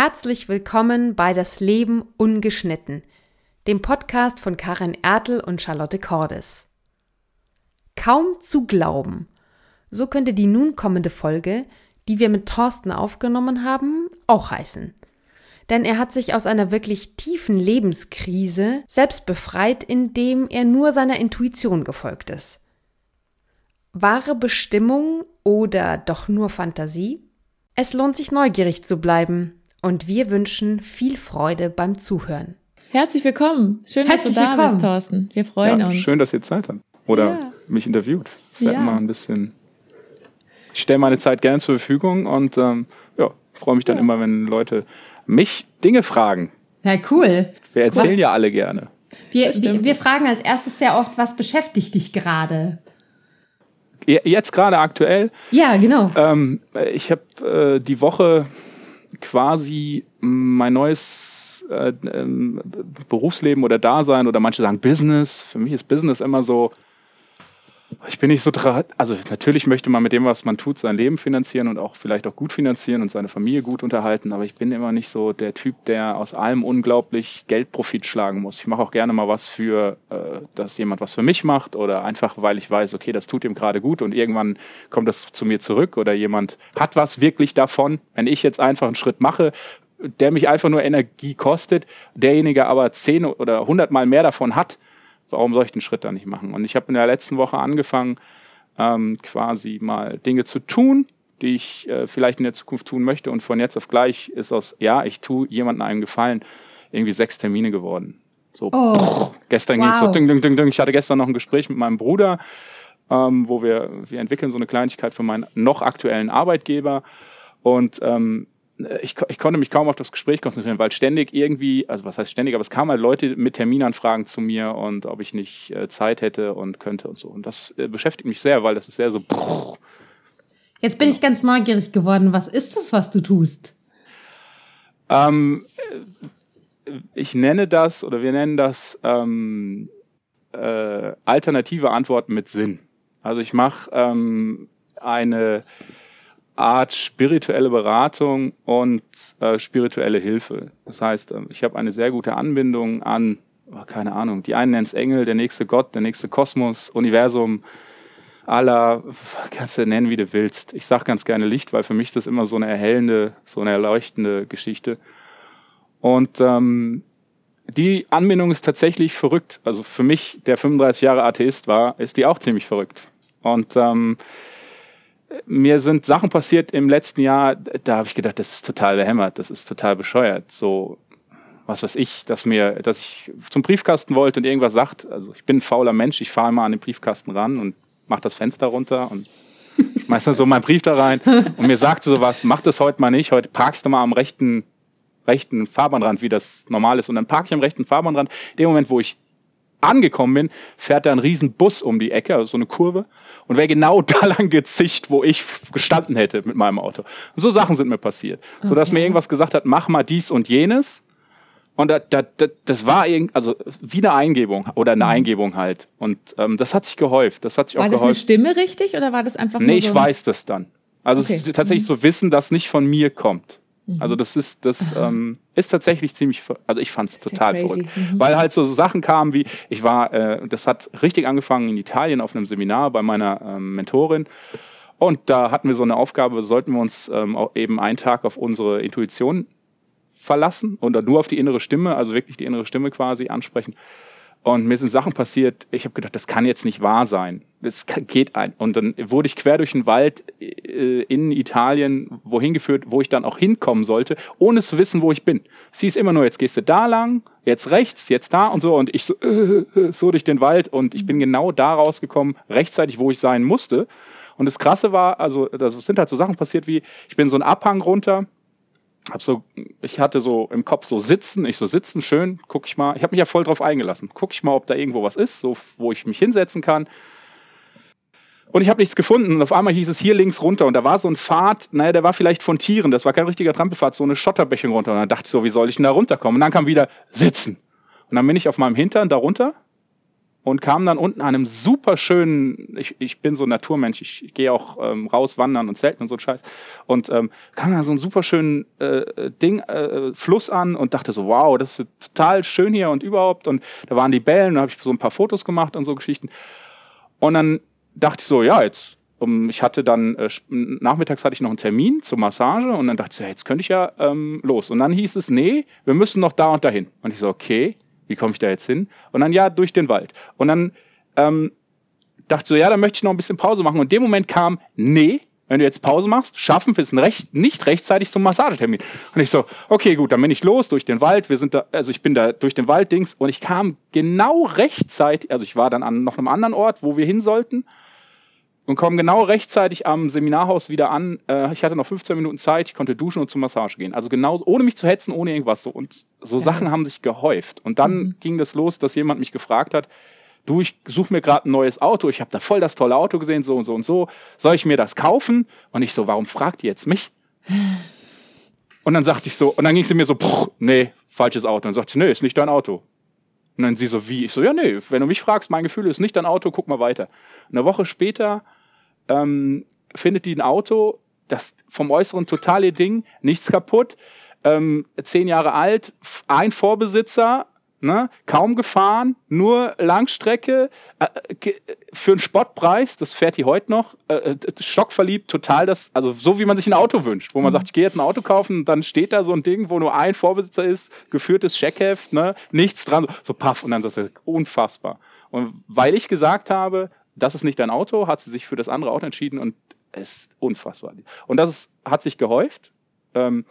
Herzlich willkommen bei Das Leben ungeschnitten, dem Podcast von Karin Ertel und Charlotte Cordes. Kaum zu glauben. So könnte die nun kommende Folge, die wir mit Thorsten aufgenommen haben, auch heißen. Denn er hat sich aus einer wirklich tiefen Lebenskrise selbst befreit, indem er nur seiner Intuition gefolgt ist. Wahre Bestimmung oder doch nur Fantasie? Es lohnt sich neugierig zu bleiben und wir wünschen viel Freude beim Zuhören. Herzlich willkommen. Schön, Herzlich dass du da willkommen. bist, Thorsten. Wir freuen ja, uns. Schön, dass ihr Zeit habt. Oder ja. mich interviewt. Das ja. immer ein bisschen. Ich stelle meine Zeit gerne zur Verfügung und ähm, ja, freue mich dann ja. immer, wenn Leute mich Dinge fragen. Ja, cool. Wir erzählen was? ja alle gerne. Wir, wir, wir fragen als erstes sehr oft, was beschäftigt dich gerade? Jetzt gerade aktuell? Ja, genau. Ähm, ich habe äh, die Woche quasi mein neues äh, ähm, Berufsleben oder Dasein oder manche sagen Business. Für mich ist Business immer so, ich bin nicht so dran, also natürlich möchte man mit dem, was man tut, sein Leben finanzieren und auch vielleicht auch gut finanzieren und seine Familie gut unterhalten, aber ich bin immer nicht so der Typ, der aus allem unglaublich Geldprofit schlagen muss. Ich mache auch gerne mal was für, äh, dass jemand was für mich macht oder einfach, weil ich weiß, okay, das tut ihm gerade gut und irgendwann kommt das zu mir zurück oder jemand hat was wirklich davon. Wenn ich jetzt einfach einen Schritt mache, der mich einfach nur Energie kostet, derjenige aber zehn oder hundertmal mehr davon hat, warum soll ich den Schritt da nicht machen? Und ich habe in der letzten Woche angefangen, ähm, quasi mal Dinge zu tun, die ich äh, vielleicht in der Zukunft tun möchte. Und von jetzt auf gleich ist aus, ja, ich tue jemandem einen Gefallen, irgendwie sechs Termine geworden. So, oh, pff, gestern wow. ging es so, ding, ding, ding, ding. Ich hatte gestern noch ein Gespräch mit meinem Bruder, ähm, wo wir, wir entwickeln so eine Kleinigkeit für meinen noch aktuellen Arbeitgeber. Und ähm, ich, ich konnte mich kaum auf das Gespräch konzentrieren, weil ständig irgendwie, also was heißt ständig, aber es kamen halt Leute mit Terminanfragen zu mir und ob ich nicht äh, Zeit hätte und könnte und so. Und das äh, beschäftigt mich sehr, weil das ist sehr so. Brrr. Jetzt bin ich ganz neugierig geworden. Was ist das, was du tust? Ähm, äh, ich nenne das oder wir nennen das ähm, äh, alternative Antworten mit Sinn. Also ich mache ähm, eine Art spirituelle Beratung und äh, spirituelle Hilfe. Das heißt, äh, ich habe eine sehr gute Anbindung an, oh, keine Ahnung, die einen nennen es Engel, der nächste Gott, der nächste Kosmos, Universum, aller, kannst du nennen, wie du willst. Ich sage ganz gerne Licht, weil für mich das immer so eine erhellende, so eine erleuchtende Geschichte. Und ähm, die Anbindung ist tatsächlich verrückt. Also für mich, der 35 Jahre Atheist war, ist die auch ziemlich verrückt. Und ähm, mir sind Sachen passiert im letzten Jahr, da habe ich gedacht, das ist total behämmert, das ist total bescheuert. So, was weiß ich, dass mir, dass ich zum Briefkasten wollte und irgendwas sagt. Also ich bin ein fauler Mensch, ich fahre mal an den Briefkasten ran und mache das Fenster runter und schmeiß dann so meinen Brief da rein und mir sagt so was, mach das heute mal nicht, heute parkst du mal am rechten, rechten Fahrbahnrand, wie das normal ist. Und dann parke ich am rechten Fahrbahnrand. In dem Moment, wo ich angekommen bin, fährt da ein riesen Bus um die Ecke, also so eine Kurve, und wäre genau da lang gezicht, wo ich gestanden hätte mit meinem Auto. Und so Sachen sind mir passiert. Okay. So dass mir irgendwas gesagt hat, mach mal dies und jenes. Und das, das, das war irgend, also wie eine Eingebung oder eine mhm. Eingebung halt. Und ähm, das hat sich gehäuft. Das hat sich war auch das gehäuft. eine Stimme richtig oder war das einfach nur Nee, ich weiß das dann. Also okay. es ist tatsächlich mhm. so Wissen, das nicht von mir kommt. Mhm. Also das ist, das ähm, ist tatsächlich ziemlich, also ich fand es total verrückt. Mhm. Weil halt so Sachen kamen wie, ich war, äh, das hat richtig angefangen in Italien auf einem Seminar bei meiner ähm, Mentorin. Und da hatten wir so eine Aufgabe, sollten wir uns ähm, auch eben einen Tag auf unsere Intuition verlassen oder nur auf die innere Stimme, also wirklich die innere Stimme quasi ansprechen. Und mir sind Sachen passiert, ich habe gedacht, das kann jetzt nicht wahr sein. Das geht ein. Und dann wurde ich quer durch den Wald äh, in Italien wohin geführt, wo ich dann auch hinkommen sollte, ohne zu wissen, wo ich bin. Sie ist immer nur, jetzt gehst du da lang, jetzt rechts, jetzt da und so. Und ich so, äh, äh, so durch den Wald. Und ich bin genau da rausgekommen, rechtzeitig, wo ich sein musste. Und das Krasse war, also, das sind halt so Sachen passiert wie, ich bin so einen Abhang runter, hab so, ich hatte so im Kopf so sitzen, ich so sitzen, schön, guck ich mal, ich habe mich ja voll drauf eingelassen. Guck ich mal, ob da irgendwo was ist, so wo ich mich hinsetzen kann. Und ich habe nichts gefunden. Und auf einmal hieß es hier links runter. Und da war so ein Pfad, naja, der war vielleicht von Tieren, das war kein richtiger Trampelpfad, so eine Schotterbächung runter. Und dann dachte ich so, wie soll ich denn da runterkommen? Und dann kam wieder sitzen. Und dann bin ich auf meinem Hintern da runter und kam dann unten an einem super schönen, ich, ich bin so ein Naturmensch, ich gehe auch ähm, raus wandern und zelten und so ein Scheiß und ähm, kam da so einen super schönen äh, Ding, äh, Fluss an und dachte so, wow, das ist total schön hier und überhaupt und da waren die Bällen, da habe ich so ein paar Fotos gemacht und so Geschichten und dann dachte ich so, ja, jetzt um, ich hatte dann, äh, nachmittags hatte ich noch einen Termin zur Massage und dann dachte ich, ja, jetzt könnte ich ja ähm, los. Und dann hieß es, nee, wir müssen noch da und dahin. Und ich so, okay, wie komme ich da jetzt hin? Und dann ja, durch den Wald. Und dann ähm, dachte ich so, ja, dann möchte ich noch ein bisschen Pause machen. Und in dem Moment kam, nee, wenn du jetzt Pause machst, schaffen wir es recht, nicht rechtzeitig zum Massagetermin. Und ich so, okay, gut, dann bin ich los durch den Wald. Wir sind da, also ich bin da durch den Wald Dings und ich kam genau rechtzeitig, also ich war dann an noch einem anderen Ort, wo wir hin sollten und komme genau rechtzeitig am Seminarhaus wieder an. Äh, ich hatte noch 15 Minuten Zeit, ich konnte duschen und zur Massage gehen. Also genau, ohne mich zu hetzen, ohne irgendwas so. Und so ja. Sachen haben sich gehäuft. Und dann mhm. ging das los, dass jemand mich gefragt hat, du, ich suche mir gerade ein neues Auto, ich habe da voll das tolle Auto gesehen, so und so und so. Soll ich mir das kaufen? Und ich so, warum fragt ihr jetzt mich? Und dann sagte ich so, und dann ging sie mir so, nee, falsches Auto. Und dann sagte sie, nee, ist nicht dein Auto. Und dann sie so, wie? Ich so, ja, nee, wenn du mich fragst, mein Gefühl ist nicht dein Auto, guck mal weiter. Eine Woche später ähm, findet die ein Auto, das vom Äußeren total ihr Ding, nichts kaputt, ähm, zehn Jahre alt, ein Vorbesitzer, ne, kaum gefahren, nur Langstrecke, äh, für einen Spottpreis, das fährt die heute noch, äh, äh, schockverliebt, total das, also so wie man sich ein Auto wünscht, wo man mhm. sagt, ich gehe jetzt ein Auto kaufen, dann steht da so ein Ding, wo nur ein Vorbesitzer ist, geführtes Scheckheft, ne, nichts dran, so paff, und dann ist das unfassbar. Und weil ich gesagt habe, das ist nicht dein Auto, hat sie sich für das andere Auto entschieden und es ist unfassbar. Und das ist, hat sich gehäuft. Ähm,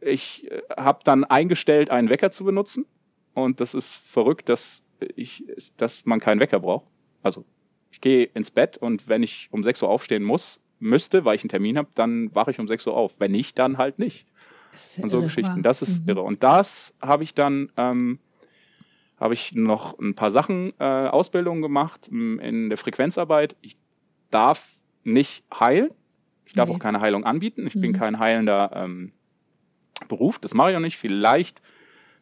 ich äh, habe dann eingestellt, einen Wecker zu benutzen. Und das ist verrückt, dass ich, dass man keinen Wecker braucht. Also ich gehe ins Bett und wenn ich um 6 Uhr aufstehen muss, müsste, weil ich einen Termin habe, dann wache ich um 6 Uhr auf. Wenn nicht, dann halt nicht. Und so irre, Geschichten. Das ist mhm. irre. Und das habe ich dann ähm, habe ich noch ein paar Sachen, äh, Ausbildungen gemacht in der Frequenzarbeit. Ich darf nicht heilen. Ich darf okay. auch keine Heilung anbieten. Ich mhm. bin kein heilender ähm, Beruf. Das mache ich auch nicht. Vielleicht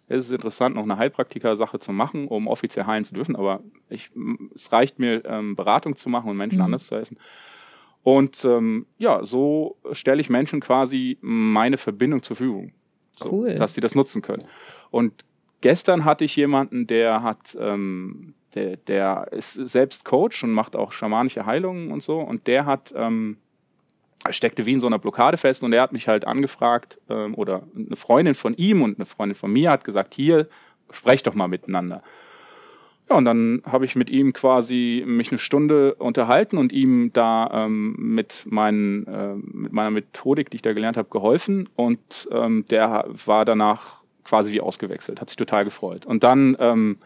ist es interessant, noch eine Heilpraktiker-Sache zu machen, um offiziell heilen zu dürfen. Aber ich, es reicht mir, ähm, Beratung zu machen und Menschen mhm. anders zu helfen. Und ähm, ja, so stelle ich Menschen quasi meine Verbindung zur Verfügung. So, cool. Dass sie das nutzen können. Und Gestern hatte ich jemanden, der hat, ähm, der, der ist selbst Coach und macht auch schamanische Heilungen und so. Und der hat, ähm, steckte wie in so einer Blockade fest und er hat mich halt angefragt, ähm, oder eine Freundin von ihm und eine Freundin von mir hat gesagt, hier, sprech doch mal miteinander. Ja, und dann habe ich mit ihm quasi mich eine Stunde unterhalten und ihm da ähm, mit, meinen, äh, mit meiner Methodik, die ich da gelernt habe, geholfen. Und ähm, der war danach quasi wie ausgewechselt, hat sich total gefreut. Und dann, ähm,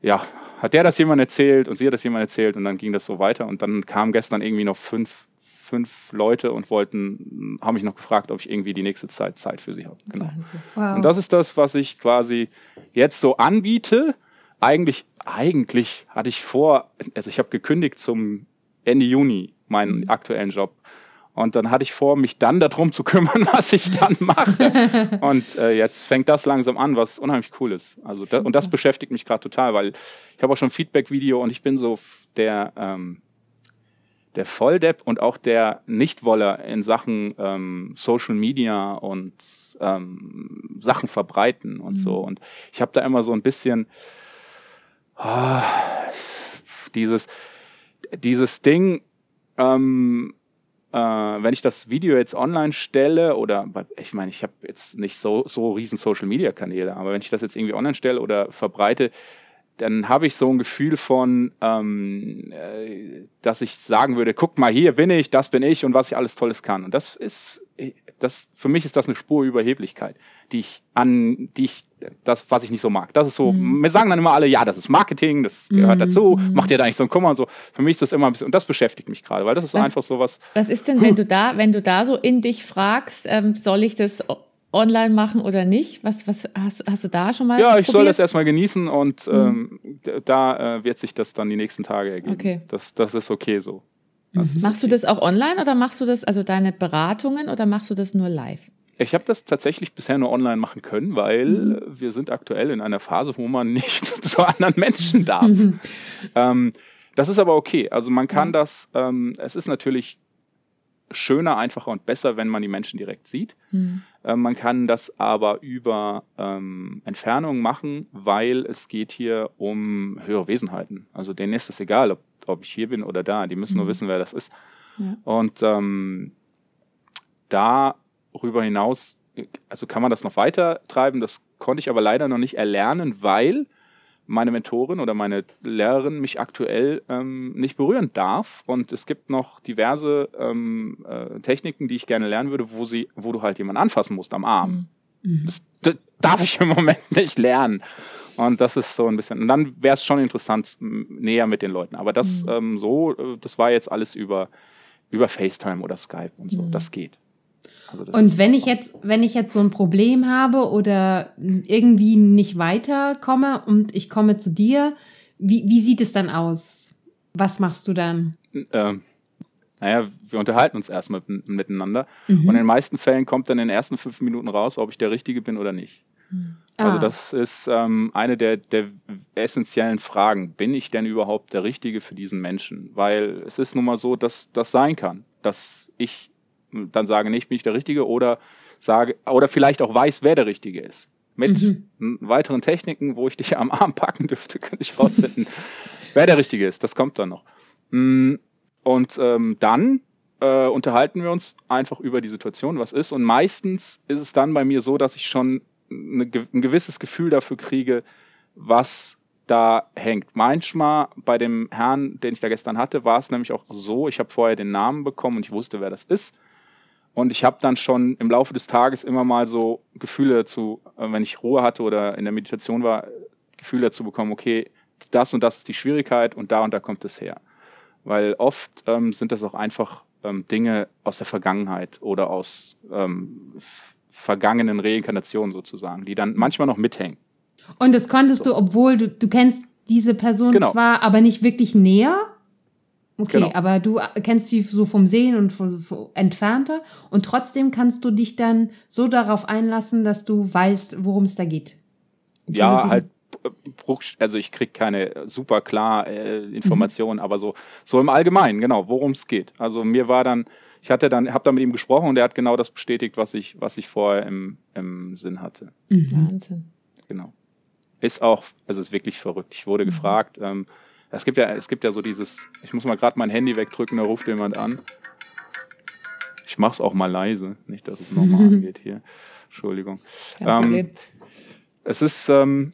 ja, hat der das jemand erzählt und sie hat das jemand erzählt und dann ging das so weiter und dann kamen gestern irgendwie noch fünf, fünf Leute und wollten, haben mich noch gefragt, ob ich irgendwie die nächste Zeit Zeit für sie habe. Genau. Wow. Und das ist das, was ich quasi jetzt so anbiete. Eigentlich, eigentlich hatte ich vor, also ich habe gekündigt zum Ende Juni meinen mhm. aktuellen Job und dann hatte ich vor, mich dann darum zu kümmern, was ich dann mache. und äh, jetzt fängt das langsam an, was unheimlich cool ist. Also das, und das beschäftigt mich gerade total, weil ich habe auch schon Feedback-Video und ich bin so der ähm, der Volldepp und auch der Nichtwoller in Sachen ähm, Social Media und ähm, Sachen verbreiten und mhm. so. Und ich habe da immer so ein bisschen oh, dieses dieses Ding. Ähm, äh, wenn ich das Video jetzt online stelle oder ich meine, ich habe jetzt nicht so, so riesen Social Media Kanäle, aber wenn ich das jetzt irgendwie online stelle oder verbreite, dann habe ich so ein Gefühl von, ähm, äh, dass ich sagen würde, guck mal, hier bin ich, das bin ich und was ich alles Tolles kann. Und das ist, das, für mich ist das eine Spur Überheblichkeit, die ich an, die ich, das, was ich nicht so mag. Das ist so, mhm. wir sagen dann immer alle, ja, das ist Marketing, das gehört mhm. dazu, mhm. macht dir da nicht so einen Kummer und so. Für mich ist das immer ein bisschen, und das beschäftigt mich gerade, weil das ist was, einfach so was. Was ist denn, wenn du da, wenn du da so in dich fragst, ähm, soll ich das online machen oder nicht? Was, was hast, hast du da schon mal? Ja, ich probiert? soll das erstmal genießen und mhm. ähm, da äh, wird sich das dann die nächsten Tage ergeben. Okay. Das, das ist okay so. Mhm. Machst okay. du das auch online oder machst du das, also deine Beratungen oder machst du das nur live? Ich habe das tatsächlich bisher nur online machen können, weil mhm. wir sind aktuell in einer Phase, wo man nicht zu anderen Menschen darf. Mhm. Ähm, das ist aber okay. Also man kann mhm. das, ähm, es ist natürlich schöner, einfacher und besser, wenn man die Menschen direkt sieht. Mhm. Äh, man kann das aber über ähm, Entfernung machen, weil es geht hier um höhere Wesenheiten. Also denen ist es egal, ob, ob ich hier bin oder da. Die müssen mhm. nur wissen, wer das ist. Ja. Und ähm, darüber hinaus, also kann man das noch weiter treiben. Das konnte ich aber leider noch nicht erlernen, weil meine Mentorin oder meine Lehrerin mich aktuell ähm, nicht berühren darf. Und es gibt noch diverse ähm, äh, Techniken, die ich gerne lernen würde, wo sie, wo du halt jemanden anfassen musst am Arm. Mhm. Das, das, darf ich im Moment nicht lernen. Und das ist so ein bisschen. Und dann wäre es schon interessant, näher mit den Leuten. Aber das mhm. ähm, so, äh, das war jetzt alles über, über FaceTime oder Skype und so. Mhm. Das geht. Also und wenn ich jetzt, wenn ich jetzt so ein Problem habe oder irgendwie nicht weiterkomme und ich komme zu dir, wie, wie sieht es dann aus? Was machst du dann? Ähm, naja, wir unterhalten uns erstmal miteinander. Mhm. Und in den meisten Fällen kommt dann in den ersten fünf Minuten raus, ob ich der Richtige bin oder nicht. Mhm. Also das ist ähm, eine der, der essentiellen Fragen. Bin ich denn überhaupt der Richtige für diesen Menschen? Weil es ist nun mal so, dass das sein kann, dass ich dann sage, nicht bin ich der Richtige oder sage, oder vielleicht auch weiß, wer der Richtige ist. Mit mhm. weiteren Techniken, wo ich dich am Arm packen dürfte, könnte ich rausfinden, wer der Richtige ist. Das kommt dann noch. Mm, und ähm, dann äh, unterhalten wir uns einfach über die Situation, was ist. Und meistens ist es dann bei mir so, dass ich schon eine, ein gewisses Gefühl dafür kriege, was da hängt. Manchmal bei dem Herrn, den ich da gestern hatte, war es nämlich auch so, ich habe vorher den Namen bekommen und ich wusste, wer das ist. Und ich habe dann schon im Laufe des Tages immer mal so Gefühle dazu, äh, wenn ich Ruhe hatte oder in der Meditation war, Gefühle dazu bekommen, okay, das und das ist die Schwierigkeit und da und da kommt es her. Weil oft ähm, sind das auch einfach ähm, Dinge aus der Vergangenheit oder aus ähm, vergangenen Reinkarnationen sozusagen, die dann manchmal noch mithängen. Und das konntest so. du, obwohl du, du kennst diese Person genau. zwar, aber nicht wirklich näher? Okay, genau. aber du kennst sie so vom Sehen und von, von entfernter und trotzdem kannst du dich dann so darauf einlassen, dass du weißt, worum es da geht. Ja, halt also ich krieg keine super klar äh, Informationen, mhm. aber so so im Allgemeinen, genau, worum es geht. Also mir war dann, ich hatte dann, habe dann mit ihm gesprochen und er hat genau das bestätigt, was ich was ich vorher im, im Sinn hatte. Mhm. Wahnsinn. Genau. Ist auch, also ist wirklich verrückt. Ich wurde mhm. gefragt. Ähm, es gibt ja, es gibt ja so dieses, ich muss mal gerade mein Handy wegdrücken, da ruft jemand an. Ich mach's auch mal leise, nicht, dass es nochmal angeht hier. Entschuldigung. Ähm, es ist, ähm,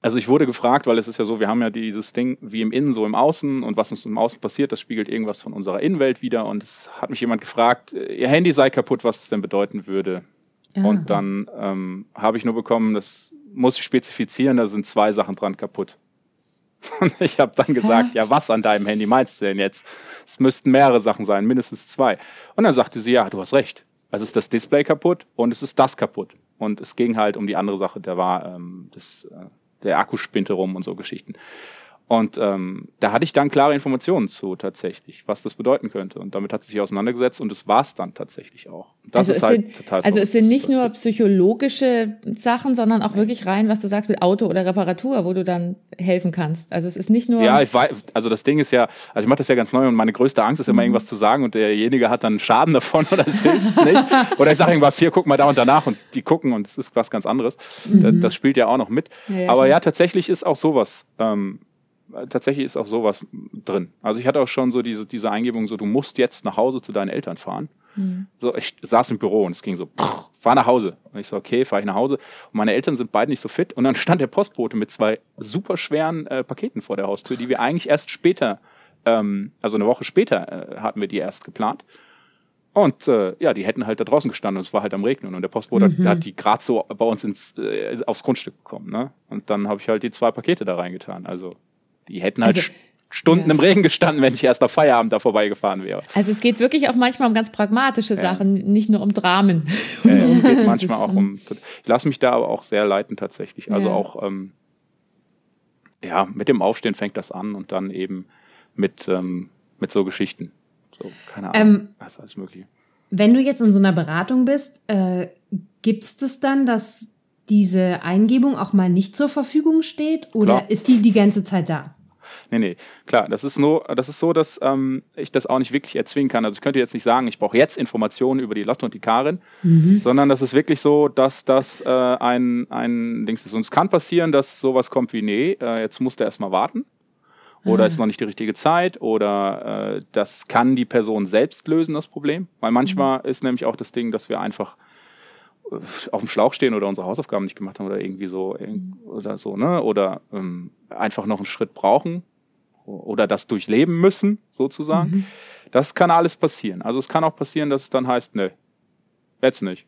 also ich wurde gefragt, weil es ist ja so, wir haben ja dieses Ding wie im Innen, so im Außen und was uns im Außen passiert, das spiegelt irgendwas von unserer Innenwelt wieder und es hat mich jemand gefragt, ihr Handy sei kaputt, was es denn bedeuten würde. Ja. Und dann ähm, habe ich nur bekommen, das muss ich spezifizieren, da sind zwei Sachen dran kaputt. Und ich habe dann gesagt, ja, was an deinem Handy meinst du denn jetzt? Es müssten mehrere Sachen sein, mindestens zwei. Und dann sagte sie, ja, du hast recht. Also ist das Display kaputt und es ist das kaputt. Und es ging halt um die andere Sache, der war ähm, das, äh, der Akku spinte rum und so Geschichten. Und ähm, da hatte ich dann klare Informationen zu tatsächlich, was das bedeuten könnte. Und damit hat sie sich auseinandergesetzt und das war es dann tatsächlich auch. also es halt sind, also es sind nicht nur psychologische Sachen, sondern auch wirklich rein, was du sagst mit Auto oder Reparatur, wo du dann helfen kannst. Also es ist nicht nur. Ja, ich weiß, also das Ding ist ja, also ich mache das ja ganz neu und meine größte Angst ist immer mhm. irgendwas zu sagen und derjenige hat dann Schaden davon oder es hilft nicht. Oder ich sage irgendwas, hier guck mal da und danach und die gucken und es ist was ganz anderes. Mhm. Das, das, spielt ja auch noch mit. Ja, ja, Aber klar. ja, tatsächlich ist auch sowas. Ähm, tatsächlich ist auch sowas drin. Also ich hatte auch schon so diese, diese Eingebung, so du musst jetzt nach Hause zu deinen Eltern fahren. Mhm. So, ich saß im Büro und es ging so, pff, fahr nach Hause. Und ich so, okay, fahre ich nach Hause. Und meine Eltern sind beide nicht so fit. Und dann stand der Postbote mit zwei super schweren äh, Paketen vor der Haustür, die wir eigentlich erst später, ähm, also eine Woche später äh, hatten wir die erst geplant. Und äh, ja, die hätten halt da draußen gestanden und es war halt am Regnen und der Postbote mhm. hat die gerade so bei uns ins, äh, aufs Grundstück bekommen. Ne? Und dann habe ich halt die zwei Pakete da reingetan. Also die hätten halt also, Stunden ja. im Regen gestanden, wenn ich erst auf Feierabend da vorbeigefahren wäre. Also es geht wirklich auch manchmal um ganz pragmatische ja. Sachen, nicht nur um Dramen. Ja, ja es geht manchmal auch um. Ich lasse mich da aber auch sehr leiten tatsächlich. Also auch ähm, ja, mit dem Aufstehen fängt das an und dann eben mit, ähm, mit so Geschichten. So, keine Ahnung, ähm, was alles mögliche. Wenn du jetzt in so einer Beratung bist, äh, gibt es das dann, dass diese Eingebung auch mal nicht zur Verfügung steht oder Klar. ist die die ganze Zeit da? Nee, nee, klar, das ist nur, das ist so, dass ähm, ich das auch nicht wirklich erzwingen kann. Also ich könnte jetzt nicht sagen, ich brauche jetzt Informationen über die Lotte und die Karin, mhm. sondern das ist wirklich so, dass das äh, ein, ein Dings ist. Und es kann passieren, dass sowas kommt wie, nee, äh, jetzt musst du erstmal warten. Oder ah. ist noch nicht die richtige Zeit oder äh, das kann die Person selbst lösen, das Problem. Weil manchmal mhm. ist nämlich auch das Ding, dass wir einfach äh, auf dem Schlauch stehen oder unsere Hausaufgaben nicht gemacht haben oder irgendwie so oder so, ne? Oder ähm, einfach noch einen Schritt brauchen oder das durchleben müssen, sozusagen. Mhm. Das kann alles passieren. Also es kann auch passieren, dass es dann heißt, nö, jetzt nicht.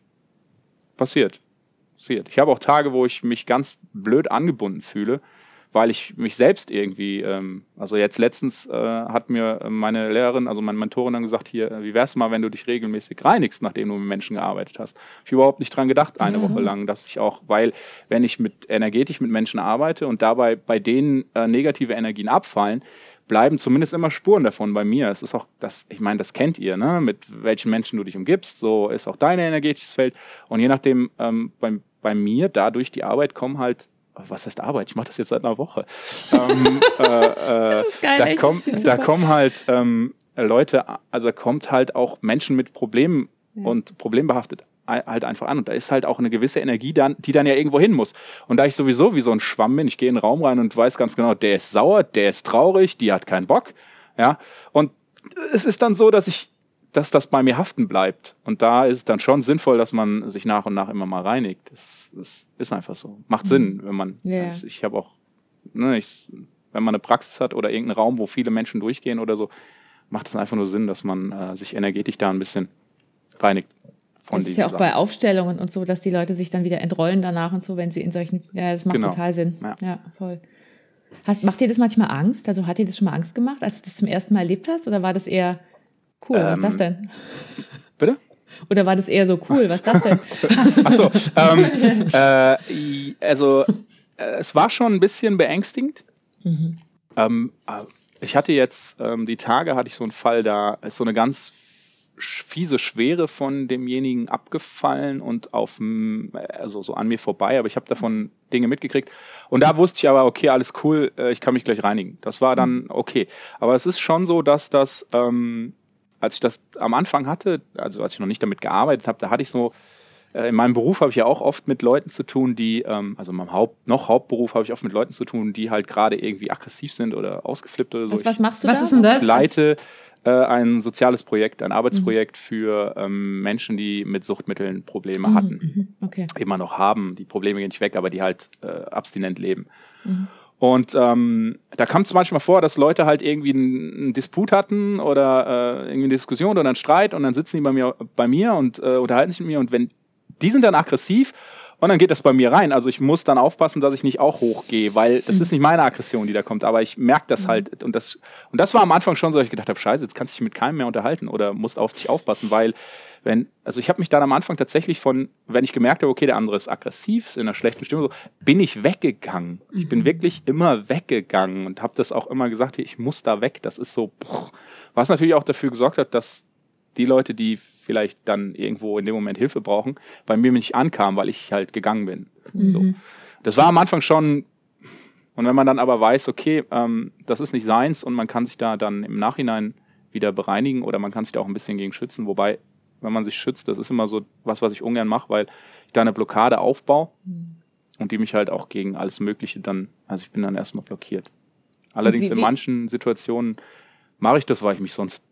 Passiert. Passiert. Ich habe auch Tage, wo ich mich ganz blöd angebunden fühle weil ich mich selbst irgendwie, ähm, also jetzt letztens äh, hat mir meine Lehrerin, also meine Mentorin dann gesagt, hier, wie wär's mal, wenn du dich regelmäßig reinigst, nachdem du mit Menschen gearbeitet hast. Ich überhaupt nicht dran gedacht, eine. Woche lang, dass ich auch, weil wenn ich mit energetisch mit Menschen arbeite und dabei bei denen äh, negative Energien abfallen, bleiben zumindest immer Spuren davon bei mir. Es ist auch das, ich meine, das kennt ihr, ne? Mit welchen Menschen du dich umgibst, so ist auch dein energetisches Feld. Und je nachdem, ähm, bei, bei mir, dadurch die Arbeit kommen halt was heißt Arbeit? Ich mache das jetzt seit einer Woche. ähm, äh, äh, das ist geil, da, komm, da kommen halt ähm, Leute, also kommt halt auch Menschen mit Problemen ja. und problembehaftet halt einfach an. Und da ist halt auch eine gewisse Energie dann, die dann ja irgendwo hin muss. Und da ich sowieso wie so ein Schwamm bin, ich gehe in den Raum rein und weiß ganz genau, der ist sauer, der ist traurig, die hat keinen Bock. Ja. Und es ist dann so, dass ich dass das bei mir haften bleibt. Und da ist es dann schon sinnvoll, dass man sich nach und nach immer mal reinigt. Das, das ist einfach so. Macht mhm. Sinn, wenn man. Yeah. Also ich habe auch, ne, ich, wenn man eine Praxis hat oder irgendeinen Raum, wo viele Menschen durchgehen oder so, macht es einfach nur Sinn, dass man äh, sich energetisch da ein bisschen reinigt. Von das ist ja auch Sachen. bei Aufstellungen und so, dass die Leute sich dann wieder entrollen danach und so, wenn sie in solchen. Ja, das macht genau. total Sinn. Ja. ja, voll. Hast, macht dir das manchmal Angst? Also hat dir das schon mal Angst gemacht, als du das zum ersten Mal erlebt hast? Oder war das eher Cool, ähm, was ist das ähm, denn? Bitte? Oder war das eher so cool? Was ist das denn? Achso, ähm, äh, also äh, es war schon ein bisschen beängstigend. Mhm. Ähm, äh, ich hatte jetzt, ähm, die Tage hatte ich so einen Fall, da ist so eine ganz fiese Schwere von demjenigen abgefallen und auf also so an mir vorbei, aber ich habe davon Dinge mitgekriegt und da wusste ich aber okay alles cool, äh, ich kann mich gleich reinigen. Das war dann mhm. okay, aber es ist schon so, dass das ähm, als ich das am Anfang hatte, also als ich noch nicht damit gearbeitet habe, da hatte ich so, äh, in meinem Beruf habe ich ja auch oft mit Leuten zu tun, die, ähm, also in meinem Haupt, noch Hauptberuf habe ich oft mit Leuten zu tun, die halt gerade irgendwie aggressiv sind oder ausgeflippt oder so. Was, was machst du was da? Ist denn das? Ich leite äh, ein soziales Projekt, ein Arbeitsprojekt mhm. für ähm, Menschen, die mit Suchtmitteln Probleme mhm, hatten. Mhm, okay. Immer noch haben. Die Probleme gehen nicht weg, aber die halt äh, abstinent leben. Mhm. Und ähm, da kam es manchmal vor, dass Leute halt irgendwie einen, einen Disput hatten oder äh, irgendwie eine Diskussion oder einen Streit und dann sitzen die bei mir, bei mir und äh, unterhalten sich mit mir und wenn die sind dann aggressiv und dann geht das bei mir rein. Also ich muss dann aufpassen, dass ich nicht auch hochgehe, weil das ist nicht meine Aggression, die da kommt, aber ich merke das mhm. halt und das und das war am Anfang schon so, dass ich gedacht habe, scheiße, jetzt kannst du dich mit keinem mehr unterhalten oder musst auf dich aufpassen, weil wenn, also ich habe mich dann am Anfang tatsächlich von, wenn ich gemerkt habe, okay, der andere ist aggressiv, ist in einer schlechten Stimmung, so, bin ich weggegangen. Mhm. Ich bin mhm. wirklich immer weggegangen und habe das auch immer gesagt, hey, ich muss da weg. Das ist so, boah. was natürlich auch dafür gesorgt hat, dass die Leute, die vielleicht dann irgendwo in dem Moment Hilfe brauchen, bei mir nicht ankamen, weil ich halt gegangen bin. Mhm. So. Das war am Anfang schon und wenn man dann aber weiß, okay, ähm, das ist nicht seins und man kann sich da dann im Nachhinein wieder bereinigen oder man kann sich da auch ein bisschen gegen schützen, wobei wenn man sich schützt. Das ist immer so was, was ich ungern mache, weil ich da eine Blockade aufbaue mhm. und die mich halt auch gegen alles Mögliche dann, also ich bin dann erstmal blockiert. Allerdings wie, wie? in manchen Situationen mache ich das, weil ich mich sonst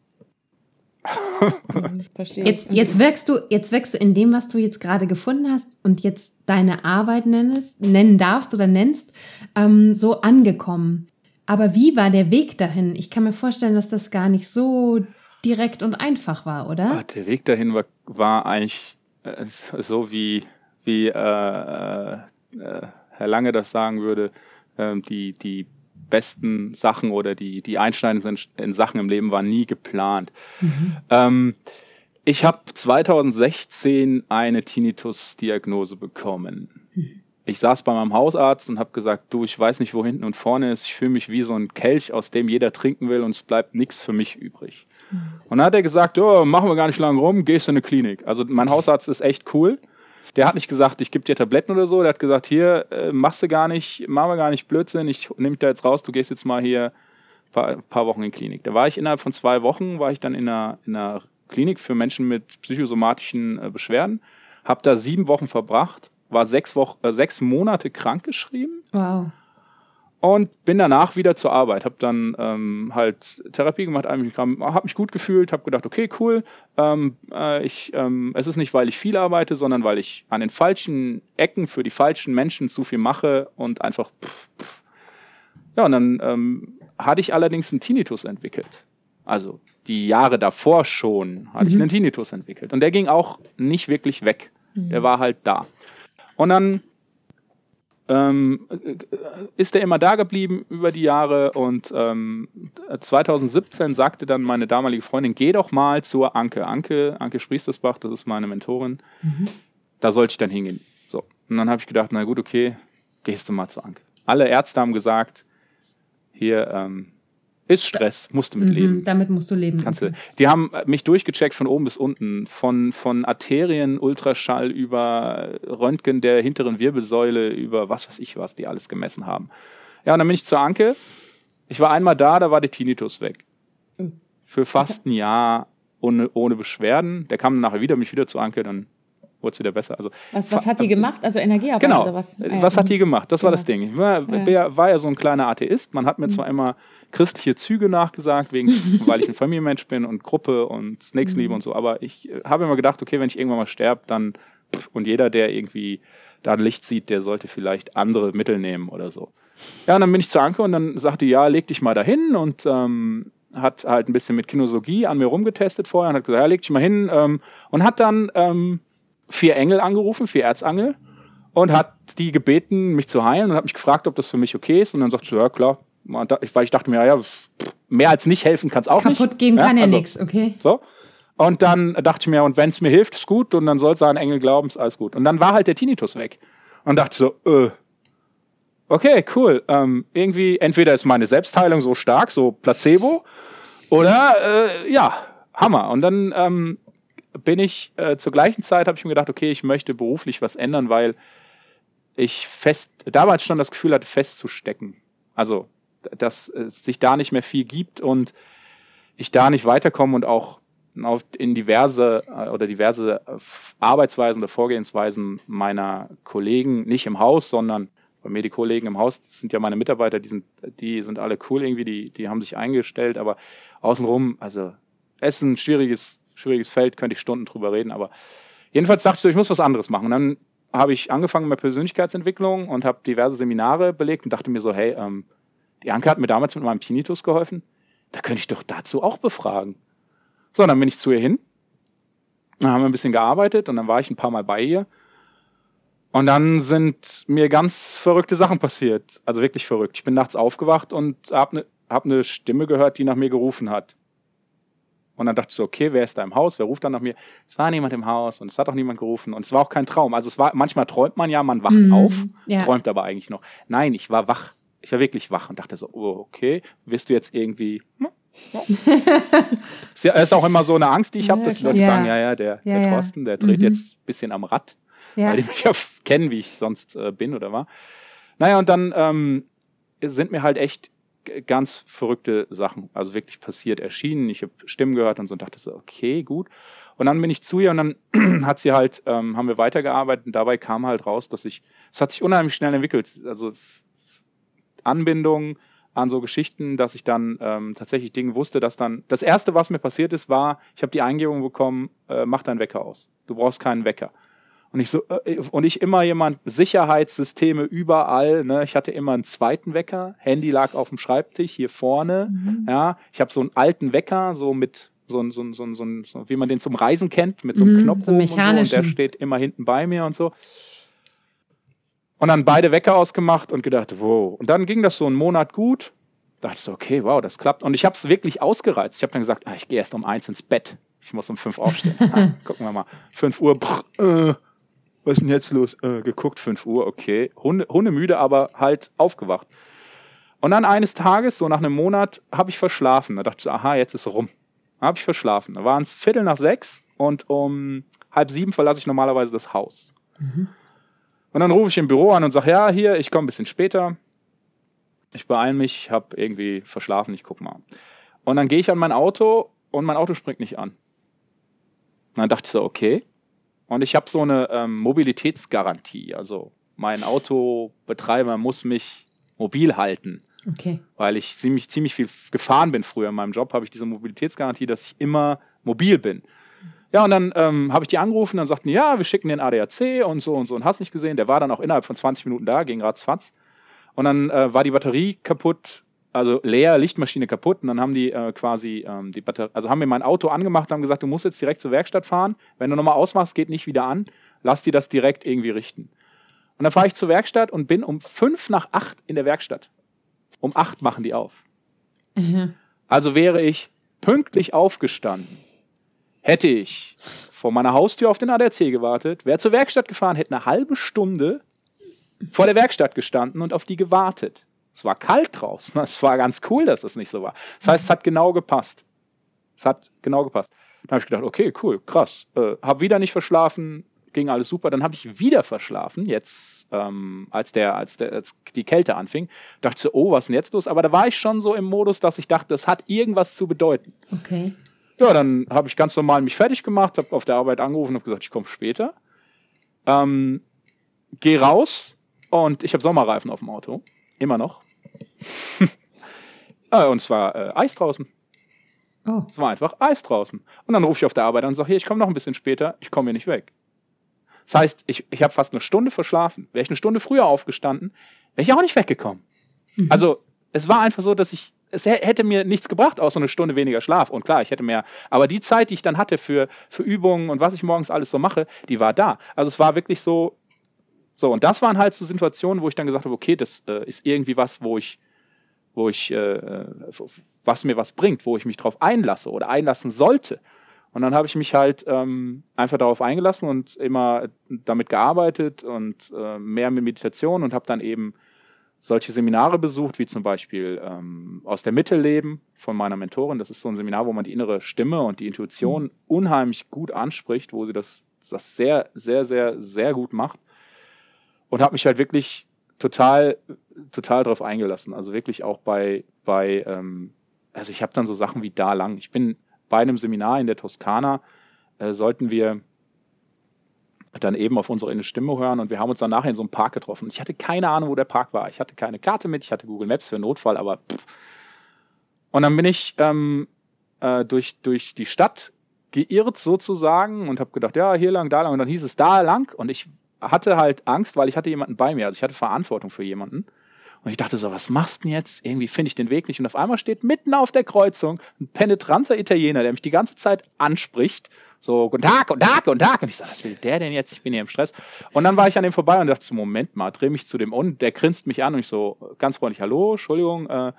Verstehe. Jetzt, jetzt wirkst du, jetzt wirkst du in dem, was du jetzt gerade gefunden hast und jetzt deine Arbeit nennst, nennen darfst oder nennst, ähm, so angekommen. Aber wie war der Weg dahin? Ich kann mir vorstellen, dass das gar nicht so direkt und einfach war, oder? Ach, der Weg dahin war, war eigentlich äh, so wie, wie äh, äh, Herr Lange das sagen würde, äh, die, die besten Sachen oder die, die einschneidenden in Sachen im Leben waren nie geplant. Mhm. Ähm, ich habe 2016 eine Tinnitus-Diagnose bekommen. Mhm. Ich saß bei meinem Hausarzt und habe gesagt, du, ich weiß nicht, wo hinten und vorne ist. Ich fühle mich wie so ein Kelch, aus dem jeder trinken will und es bleibt nichts für mich übrig. Und dann hat er gesagt, oh, machen wir gar nicht lange rum, gehst in eine Klinik. Also mein Hausarzt ist echt cool. Der hat nicht gesagt, ich gebe dir Tabletten oder so. Der hat gesagt, hier, äh, machst du gar nicht, machen wir gar nicht Blödsinn, ich nehme dich da jetzt raus, du gehst jetzt mal hier ein paar, paar Wochen in die Klinik. Da war ich innerhalb von zwei Wochen, war ich dann in einer, in einer Klinik für Menschen mit psychosomatischen äh, Beschwerden. Hab da sieben Wochen verbracht, war sechs, Wochen, äh, sechs Monate krankgeschrieben. Wow. Und bin danach wieder zur Arbeit, habe dann ähm, halt Therapie gemacht, habe mich gut gefühlt, habe gedacht, okay, cool, ähm, äh, ich, ähm, es ist nicht, weil ich viel arbeite, sondern weil ich an den falschen Ecken für die falschen Menschen zu viel mache und einfach pff, pff. ja, und dann ähm, hatte ich allerdings einen Tinnitus entwickelt. Also die Jahre davor schon hatte mhm. ich einen Tinnitus entwickelt. Und der ging auch nicht wirklich weg. Mhm. Der war halt da. Und dann ähm, ist er immer da geblieben über die Jahre und ähm, 2017 sagte dann meine damalige Freundin, geh doch mal zur Anke. Anke, Anke Spriestersbach, das ist meine Mentorin. Mhm. Da sollte ich dann hingehen. So. Und dann habe ich gedacht, na gut, okay, gehst du mal zur Anke. Alle Ärzte haben gesagt, hier, ähm, ist Stress, musst du mit mhm, leben. Damit musst du leben. Kannst du. Die haben mich durchgecheckt von oben bis unten, von, von Arterien, Ultraschall über Röntgen der hinteren Wirbelsäule, über was weiß ich was, die alles gemessen haben. Ja, und dann bin ich zur Anke. Ich war einmal da, da war der Tinnitus weg. Mhm. Für fast ein Jahr ohne, ohne Beschwerden. Der kam nachher wieder, mich wieder zur Anke, dann wurde es wieder besser. Also, was, was hat die gemacht? Also Energiearbeit genau. oder was? Ah, ja. Was hat die gemacht? Das genau. war das Ding. Ich war ja. war ja so ein kleiner Atheist. Man hat mir zwar mhm. immer christliche Züge nachgesagt, wegen, weil ich ein Familienmensch bin und Gruppe und Nächstenliebe mhm. und so, aber ich äh, habe immer gedacht, okay, wenn ich irgendwann mal sterbe, dann und jeder, der irgendwie da ein Licht sieht, der sollte vielleicht andere Mittel nehmen oder so. Ja, und dann bin ich zur Anke und dann sagte die, ja, leg dich mal dahin und ähm, hat halt ein bisschen mit Kinosologie an mir rumgetestet vorher und hat gesagt, ja, leg dich mal hin ähm, und hat dann ähm, vier Engel angerufen, vier Erzangel und hat die gebeten, mich zu heilen und hat mich gefragt, ob das für mich okay ist. Und dann sagt sie, ja klar, weil ich dachte mir, ja, mehr als nicht helfen kann es auch Kaputt nicht. Kaputt gehen kann ja, also, nichts, okay. So. Und dann dachte ich mir, und wenn es mir hilft, ist gut. Und dann soll es an Engel glauben, ist alles gut. Und dann war halt der Tinnitus weg. Und dachte so, äh, okay, cool. Ähm, irgendwie, entweder ist meine Selbstheilung so stark, so Placebo, oder äh, ja, Hammer. Und dann ähm, bin ich äh, zur gleichen Zeit, habe ich mir gedacht, okay, ich möchte beruflich was ändern, weil ich fest, damals schon das Gefühl hatte, festzustecken. Also, dass es sich da nicht mehr viel gibt und ich da nicht weiterkomme und auch in diverse äh, oder diverse Arbeitsweisen oder Vorgehensweisen meiner Kollegen, nicht im Haus, sondern bei mir die Kollegen im Haus, sind ja meine Mitarbeiter, die sind, die sind alle cool irgendwie, die, die haben sich eingestellt, aber außenrum, also es ist ein schwieriges schwieriges Feld, könnte ich Stunden drüber reden, aber jedenfalls dachte ich so, ich muss was anderes machen. Und dann habe ich angefangen mit Persönlichkeitsentwicklung und habe diverse Seminare belegt und dachte mir so, hey, ähm, die Anke hat mir damals mit meinem Tinnitus geholfen, da könnte ich doch dazu auch befragen. So, dann bin ich zu ihr hin, dann haben wir ein bisschen gearbeitet und dann war ich ein paar Mal bei ihr. Und dann sind mir ganz verrückte Sachen passiert. Also wirklich verrückt. Ich bin nachts aufgewacht und habe eine hab ne Stimme gehört, die nach mir gerufen hat. Und dann dachte ich so, okay, wer ist da im Haus? Wer ruft dann nach mir? Es war niemand im Haus und es hat auch niemand gerufen und es war auch kein Traum. Also es war, manchmal träumt man ja, man wacht mm, auf, ja. träumt aber eigentlich noch. Nein, ich war wach. Ich war wirklich wach und dachte so, oh, okay, wirst du jetzt irgendwie, hm? Es ist auch immer so eine Angst, die ich habe, dass die Leute ja. sagen, ja, ja, der, ja, der Thorsten, der dreht mhm. jetzt ein bisschen am Rad, weil die mich ja kennen, wie ich sonst äh, bin oder war. Naja, und dann ähm, sind mir halt echt ganz verrückte Sachen, also wirklich passiert, erschienen. Ich habe Stimmen gehört und so und dachte so, okay, gut. Und dann bin ich zu ihr und dann hat sie halt, ähm, haben wir weitergearbeitet und dabei kam halt raus, dass ich, es hat sich unheimlich schnell entwickelt, also Anbindung an so Geschichten, dass ich dann ähm, tatsächlich Dinge wusste, dass dann, das erste, was mir passiert ist, war, ich habe die Eingebung bekommen, äh, mach deinen Wecker aus. Du brauchst keinen Wecker. Und ich so, äh, und ich immer jemand, Sicherheitssysteme überall, ne? Ich hatte immer einen zweiten Wecker, Handy lag auf dem Schreibtisch hier vorne, mhm. ja. Ich habe so einen alten Wecker, so mit so ein, so ein, so ein, so ein, so, wie man den zum Reisen kennt, mit so einem mhm, Knopf so und, so, und der steht immer hinten bei mir und so. Und dann beide Wecker ausgemacht und gedacht, wow. Und dann ging das so einen Monat gut. Da dachte ich so, okay, wow, das klappt. Und ich habe es wirklich ausgereizt. Ich habe dann gesagt, ah, ich gehe erst um eins ins Bett. Ich muss um fünf aufstehen. ah, gucken wir mal. Fünf Uhr, brr, äh, was ist denn jetzt los? Äh, geguckt, 5 Uhr, okay. Hunde, Hunde müde, aber halt aufgewacht. Und dann eines Tages, so nach einem Monat, habe ich verschlafen. Da dachte ich, aha, jetzt ist rum. Habe ich verschlafen. Da waren es Viertel nach sechs und um halb sieben verlasse ich normalerweise das Haus. Mhm. Und dann rufe ich im Büro an und sage, ja, hier, ich komme ein bisschen später. Ich beeile mich, habe irgendwie verschlafen, ich guck mal. Und dann gehe ich an mein Auto und mein Auto springt nicht an. Und dann dachte ich so, okay. Und ich habe so eine ähm, Mobilitätsgarantie. Also mein Autobetreiber muss mich mobil halten. Okay. Weil ich ziemlich, ziemlich viel gefahren bin früher in meinem Job, habe ich diese Mobilitätsgarantie, dass ich immer mobil bin. Ja, und dann ähm, habe ich die angerufen, dann sagten die, ja, wir schicken den ADAC und so und so und hast nicht gesehen. Der war dann auch innerhalb von 20 Minuten da, ging ratzfatz. Und dann äh, war die Batterie kaputt, also leer, Lichtmaschine kaputt. Und dann haben die äh, quasi ähm, die Batterie, also haben mir mein Auto angemacht, haben gesagt, du musst jetzt direkt zur Werkstatt fahren. Wenn du nochmal ausmachst, geht nicht wieder an. Lass die das direkt irgendwie richten. Und dann fahre ich zur Werkstatt und bin um fünf nach acht in der Werkstatt. Um acht machen die auf. Mhm. Also wäre ich pünktlich aufgestanden, hätte ich vor meiner Haustür auf den ADAC gewartet, wäre zur Werkstatt gefahren, hätte eine halbe Stunde vor der Werkstatt gestanden und auf die gewartet. Es war kalt draußen. Es war ganz cool, dass das nicht so war. Das heißt, es hat genau gepasst. Es hat genau gepasst. Dann habe ich gedacht, okay, cool, krass. Äh, habe wieder nicht verschlafen, ging alles super. Dann habe ich wieder verschlafen, jetzt ähm, als der, als der, als die Kälte anfing. Dachte so, oh, was ist denn jetzt los? Aber da war ich schon so im Modus, dass ich dachte, das hat irgendwas zu bedeuten. Okay. Ja, dann habe ich ganz normal mich fertig gemacht, habe auf der Arbeit angerufen und gesagt, ich komme später. Ähm, geh raus und ich habe Sommerreifen auf dem Auto, immer noch. Ja, und zwar äh, Eis draußen. Oh. Es war einfach Eis draußen. Und dann rufe ich auf der Arbeit an und sage, hier, ich komme noch ein bisschen später, ich komme hier nicht weg. Das heißt, ich, ich habe fast eine Stunde verschlafen. Wäre ich eine Stunde früher aufgestanden, wäre ich auch nicht weggekommen. Mhm. Also es war einfach so, dass ich, es hätte mir nichts gebracht, außer eine Stunde weniger Schlaf. Und klar, ich hätte mehr, aber die Zeit, die ich dann hatte für, für Übungen und was ich morgens alles so mache, die war da. Also es war wirklich so, so, und das waren halt so Situationen, wo ich dann gesagt habe, okay, das äh, ist irgendwie was, wo ich, wo ich, äh, was mir was bringt, wo ich mich drauf einlasse oder einlassen sollte. Und dann habe ich mich halt ähm, einfach darauf eingelassen und immer damit gearbeitet und äh, mehr mit Meditation und habe dann eben solche Seminare besucht, wie zum Beispiel ähm, aus der Mitte leben von meiner Mentorin. Das ist so ein Seminar, wo man die innere Stimme und die Intuition mhm. unheimlich gut anspricht, wo sie das, das sehr, sehr, sehr, sehr gut macht. Und habe mich halt wirklich total, total darauf eingelassen. Also wirklich auch bei, bei ähm, also ich habe dann so Sachen wie da lang. Ich bin bei einem Seminar in der Toskana äh, sollten wir dann eben auf unsere innere Stimme hören und wir haben uns dann nachher in so einem Park getroffen. Ich hatte keine Ahnung, wo der Park war. Ich hatte keine Karte mit, ich hatte Google Maps für Notfall, aber pff. und dann bin ich ähm, äh, durch, durch die Stadt geirrt sozusagen und habe gedacht, ja, hier lang, da lang und dann hieß es da lang und ich hatte halt Angst, weil ich hatte jemanden bei mir, also ich hatte Verantwortung für jemanden und ich dachte so, was machst du denn jetzt? Irgendwie finde ich den Weg nicht. Und auf einmal steht mitten auf der Kreuzung ein penetranter Italiener, der mich die ganze Zeit anspricht. So, guten Tag, guten Tag, guten Tag. Und ich sage, was will der denn jetzt? Ich bin hier im Stress. Und dann war ich an dem vorbei und dachte so, Moment mal, dreh mich zu dem und der grinst mich an und ich so, ganz freundlich, hallo, Entschuldigung, äh,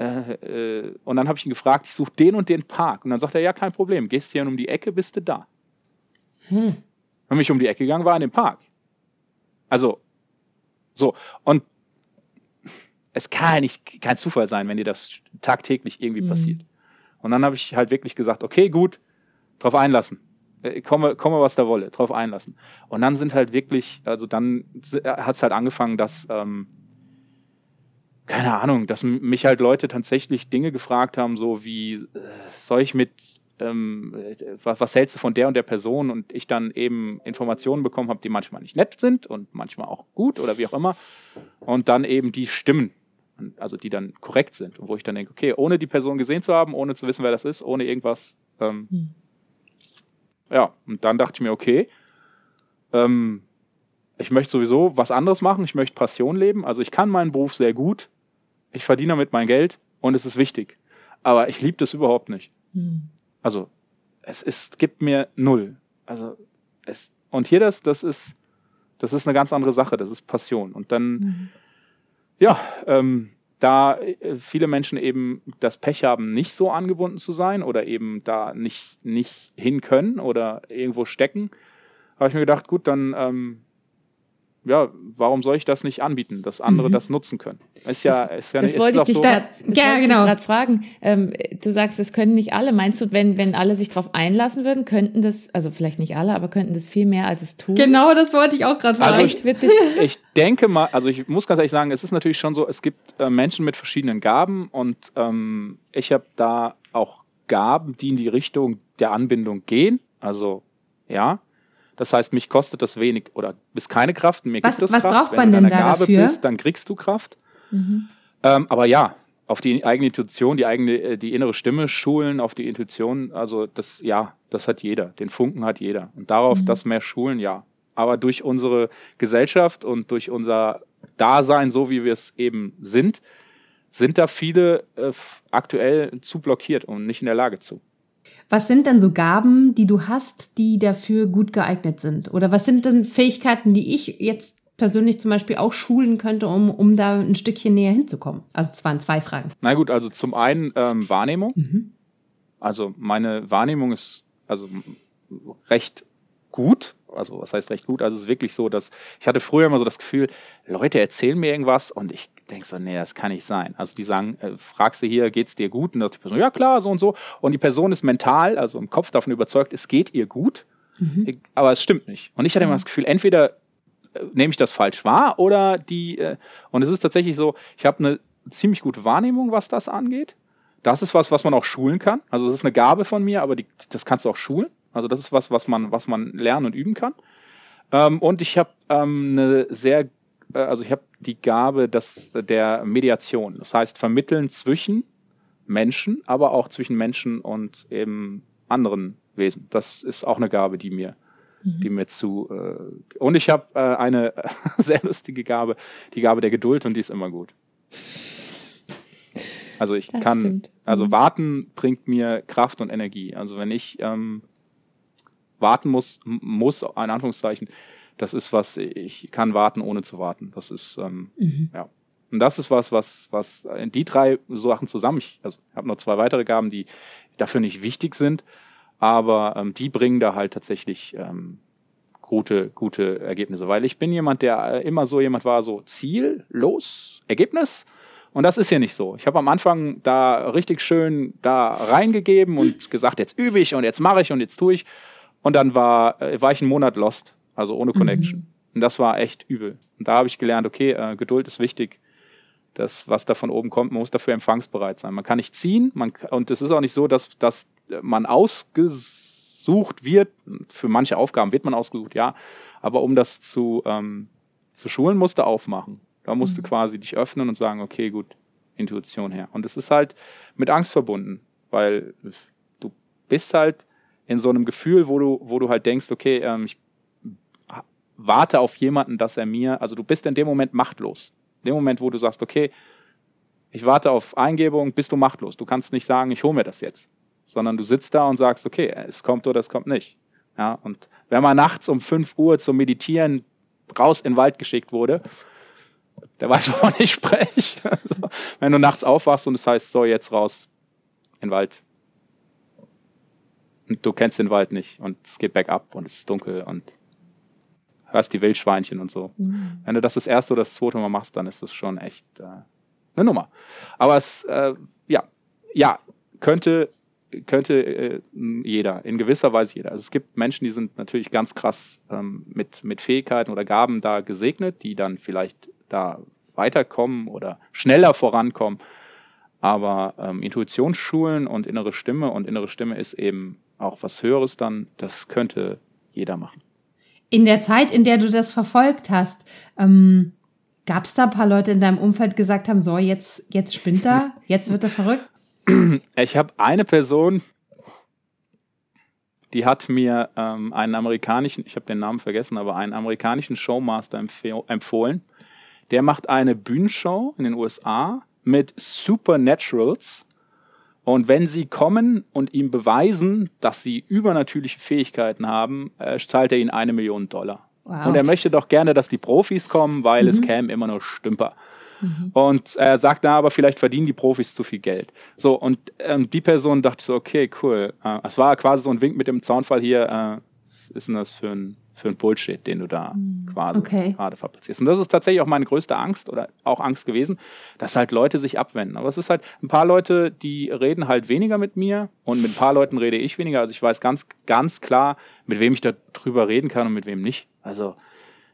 äh, äh und dann habe ich ihn gefragt, ich suche den und den Park. Und dann sagt er, ja, kein Problem, gehst hier um die Ecke, bist du da. Hm. Wenn ich um die Ecke gegangen war in dem Park. Also, so. Und es kann nicht kein Zufall sein, wenn dir das tagtäglich irgendwie mhm. passiert. Und dann habe ich halt wirklich gesagt, okay, gut, drauf einlassen. Äh, komme, komme, was da wolle, drauf einlassen. Und dann sind halt wirklich, also dann hat es halt angefangen, dass, ähm, keine Ahnung, dass mich halt Leute tatsächlich Dinge gefragt haben, so wie, äh, soll ich mit, ähm, was, was hältst du von der und der Person? Und ich dann eben Informationen bekommen habe, die manchmal nicht nett sind und manchmal auch gut oder wie auch immer. Und dann eben die stimmen also die dann korrekt sind und wo ich dann denke, okay, ohne die Person gesehen zu haben, ohne zu wissen, wer das ist, ohne irgendwas, ähm, hm. ja, und dann dachte ich mir, okay, ähm, ich möchte sowieso was anderes machen, ich möchte Passion leben, also ich kann meinen Beruf sehr gut, ich verdiene damit mein Geld und es ist wichtig, aber ich liebe das überhaupt nicht. Hm. Also es ist, gibt mir null, also es, und hier das, das ist, das ist eine ganz andere Sache, das ist Passion. Und dann mhm. ja, ähm, da äh, viele Menschen eben das Pech haben, nicht so angebunden zu sein oder eben da nicht, nicht hin können oder irgendwo stecken, habe ich mir gedacht, gut, dann ähm, ja, warum soll ich das nicht anbieten, dass andere mhm. das nutzen können? Ist ja, das, ist ja das wollte ich dich so, da, ja, genau. gerade fragen. Ähm, du sagst, es können nicht alle. Meinst du, wenn, wenn alle sich darauf einlassen würden, könnten das, also vielleicht nicht alle, aber könnten das viel mehr, als es tun? Genau, das wollte ich auch gerade fragen. Also ich, witzig. Ich denke mal, also ich muss ganz ehrlich sagen, es ist natürlich schon so, es gibt äh, Menschen mit verschiedenen Gaben und ähm, ich habe da auch Gaben, die in die Richtung der Anbindung gehen. Also ja, das heißt, mich kostet das wenig oder bis keine Kraft. Mir was, gibt was Kraft. braucht man denn da Gabe dafür? Bist, dann kriegst du Kraft. Mhm. Ähm, aber ja, auf die eigene Intuition, die eigene, äh, die innere Stimme schulen, auf die Intuition, also das, ja, das hat jeder. Den Funken hat jeder. Und darauf mhm. das mehr schulen, ja. Aber durch unsere Gesellschaft und durch unser Dasein, so wie wir es eben sind, sind da viele äh, aktuell zu blockiert und nicht in der Lage zu. Was sind denn so Gaben, die du hast, die dafür gut geeignet sind? Oder was sind denn Fähigkeiten, die ich jetzt persönlich zum Beispiel auch schulen könnte, um, um da ein Stückchen näher hinzukommen? Also es waren zwei Fragen. Na gut, also zum einen ähm, Wahrnehmung. Mhm. Also meine Wahrnehmung ist also recht gut. Also was heißt recht gut? Also es ist wirklich so, dass ich hatte früher immer so das Gefühl, Leute erzählen mir irgendwas und ich denke so, nee, das kann nicht sein. Also die sagen, äh, fragst du hier, geht's dir gut? Und die Person, ja klar, so und so. Und die Person ist mental, also im Kopf davon überzeugt, es geht ihr gut, mhm. aber es stimmt nicht. Und ich hatte immer das Gefühl, entweder äh, nehme ich das falsch wahr oder die, äh, und es ist tatsächlich so, ich habe eine ziemlich gute Wahrnehmung, was das angeht. Das ist was, was man auch schulen kann. Also das ist eine Gabe von mir, aber die, das kannst du auch schulen. Also das ist was, was man, was man lernen und üben kann. Ähm, und ich habe ähm, eine sehr äh, also ich habe die Gabe des, der Mediation. Das heißt, vermitteln zwischen Menschen, aber auch zwischen Menschen und eben anderen Wesen. Das ist auch eine Gabe, die mir, mhm. die mir zu. Äh, und ich habe äh, eine sehr lustige Gabe, die Gabe der Geduld und die ist immer gut. Also ich das kann, stimmt. also mhm. warten bringt mir Kraft und Energie. Also wenn ich ähm, warten muss, muss, in Anführungszeichen, das ist was, ich kann warten, ohne zu warten. Das ist, ähm, mhm. ja. Und das ist was, was, was die drei Sachen zusammen, ich also, habe noch zwei weitere Gaben, die dafür nicht wichtig sind, aber ähm, die bringen da halt tatsächlich ähm, gute, gute Ergebnisse. Weil ich bin jemand, der immer so jemand war, so Ziel, los, Ergebnis. Und das ist ja nicht so. Ich habe am Anfang da richtig schön da reingegeben und gesagt, jetzt übe ich und jetzt mache ich und jetzt tue ich. Und dann war, äh, war ich einen Monat lost also ohne Connection. Mhm. Und das war echt übel. Und da habe ich gelernt, okay, äh, Geduld ist wichtig. Das, was da von oben kommt, man muss dafür empfangsbereit sein. Man kann nicht ziehen, man, und es ist auch nicht so, dass, dass man ausgesucht wird. Für manche Aufgaben wird man ausgesucht, ja. Aber um das zu, ähm, zu schulen, musst du aufmachen. Da musst mhm. du quasi dich öffnen und sagen, okay, gut, Intuition her. Und es ist halt mit Angst verbunden, weil du bist halt in so einem Gefühl, wo du, wo du halt denkst, okay, ähm, ich warte auf jemanden, dass er mir, also du bist in dem Moment machtlos. In dem Moment, wo du sagst, okay, ich warte auf Eingebung, bist du machtlos. Du kannst nicht sagen, ich hole mir das jetzt, sondern du sitzt da und sagst, okay, es kommt oder es kommt nicht. Ja, und wenn man nachts um 5 Uhr zum Meditieren raus in den Wald geschickt wurde, der weiß, wovon ich spreche. Also, wenn du nachts aufwachst und es heißt, so, jetzt raus in den Wald. Und du kennst den Wald nicht und es geht bergab und es ist dunkel und hörst die Wildschweinchen und so. Mhm. Wenn du das das erste oder das zweite Mal machst, dann ist das schon echt äh, eine Nummer. Aber es, äh, ja, ja, könnte, könnte äh, jeder, in gewisser Weise jeder. Also es gibt Menschen, die sind natürlich ganz krass ähm, mit, mit Fähigkeiten oder Gaben da gesegnet, die dann vielleicht da weiterkommen oder schneller vorankommen. Aber ähm, Intuitionsschulen und innere Stimme und innere Stimme ist eben auch was Höheres dann, das könnte jeder machen. In der Zeit, in der du das verfolgt hast, ähm, gab es da ein paar Leute in deinem Umfeld, gesagt haben, so, jetzt, jetzt spinnt er, jetzt wird er verrückt? Ich habe eine Person, die hat mir ähm, einen amerikanischen, ich habe den Namen vergessen, aber einen amerikanischen Showmaster empfohlen. Der macht eine Bühnenshow in den USA mit Supernaturals und wenn sie kommen und ihm beweisen, dass sie übernatürliche Fähigkeiten haben, äh, zahlt er ihnen eine Million Dollar. Wow. Und er möchte doch gerne, dass die Profis kommen, weil mhm. es kämen immer nur Stümper. Mhm. Und er sagt, na, aber vielleicht verdienen die Profis zu viel Geld. So, und ähm, die Person dachte so, okay, cool. Äh, es war quasi so ein Wink mit dem Zaunfall hier, äh, was ist denn das für ein, für ein Bullshit, den du da hm. quasi okay. gerade fabrizierst. Und das ist tatsächlich auch meine größte Angst oder auch Angst gewesen, dass halt Leute sich abwenden. Aber es ist halt ein paar Leute, die reden halt weniger mit mir und mit ein paar Leuten rede ich weniger. Also ich weiß ganz, ganz klar, mit wem ich darüber reden kann und mit wem nicht. Also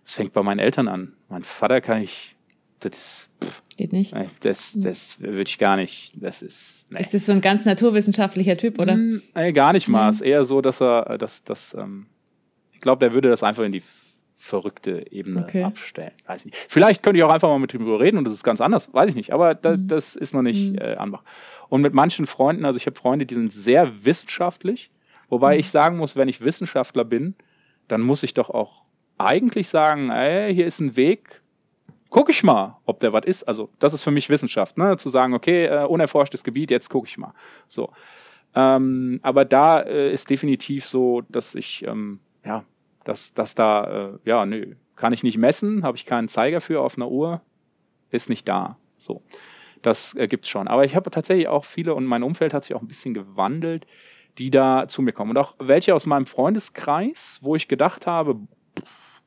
es fängt bei meinen Eltern an. Mein Vater kann ich, das ist, pff, geht nicht. Das, hm. das würde ich gar nicht. Das ist. Nee. Ist das so ein ganz naturwissenschaftlicher Typ, oder? Hm, nee, gar nicht mal. Mhm. Es ist eher so, dass er, dass, dass ähm, glaube, der würde das einfach in die verrückte Ebene okay. abstellen. Weiß ich nicht. Vielleicht könnte ich auch einfach mal mit ihm drüber reden und das ist ganz anders, weiß ich nicht. Aber da, mhm. das ist noch nicht mhm. äh, anmach. Und mit manchen Freunden, also ich habe Freunde, die sind sehr wissenschaftlich, wobei mhm. ich sagen muss, wenn ich Wissenschaftler bin, dann muss ich doch auch eigentlich sagen, ey, hier ist ein Weg, guck ich mal, ob der was ist. Also das ist für mich Wissenschaft, ne? zu sagen, okay, äh, unerforschtes Gebiet, jetzt gucke ich mal. So. Ähm, aber da äh, ist definitiv so, dass ich ähm, ja dass, dass da, äh, ja, nö, kann ich nicht messen, habe ich keinen Zeiger für auf einer Uhr, ist nicht da. So, das äh, gibt's schon. Aber ich habe tatsächlich auch viele und mein Umfeld hat sich auch ein bisschen gewandelt, die da zu mir kommen. Und auch welche aus meinem Freundeskreis, wo ich gedacht habe,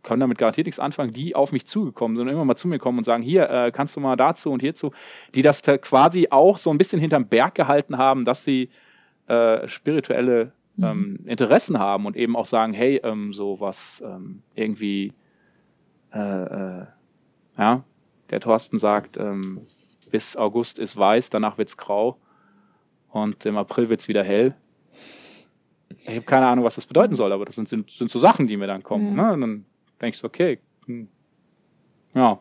können damit garantiert nichts anfangen, die auf mich zugekommen sind und immer mal zu mir kommen und sagen, hier, äh, kannst du mal dazu und hierzu, die das quasi auch so ein bisschen hinterm Berg gehalten haben, dass sie äh, spirituelle Mhm. ähm, Interessen haben und eben auch sagen, hey, ähm, so was ähm, irgendwie, äh, äh, ja, der Thorsten sagt, ähm, bis August ist weiß, danach wird's grau und im April wird's wieder hell. Ich habe keine Ahnung, was das bedeuten soll, aber das sind, sind, sind so Sachen, die mir dann kommen. Ja. Ne? Und dann denkst du, okay, hm, ja,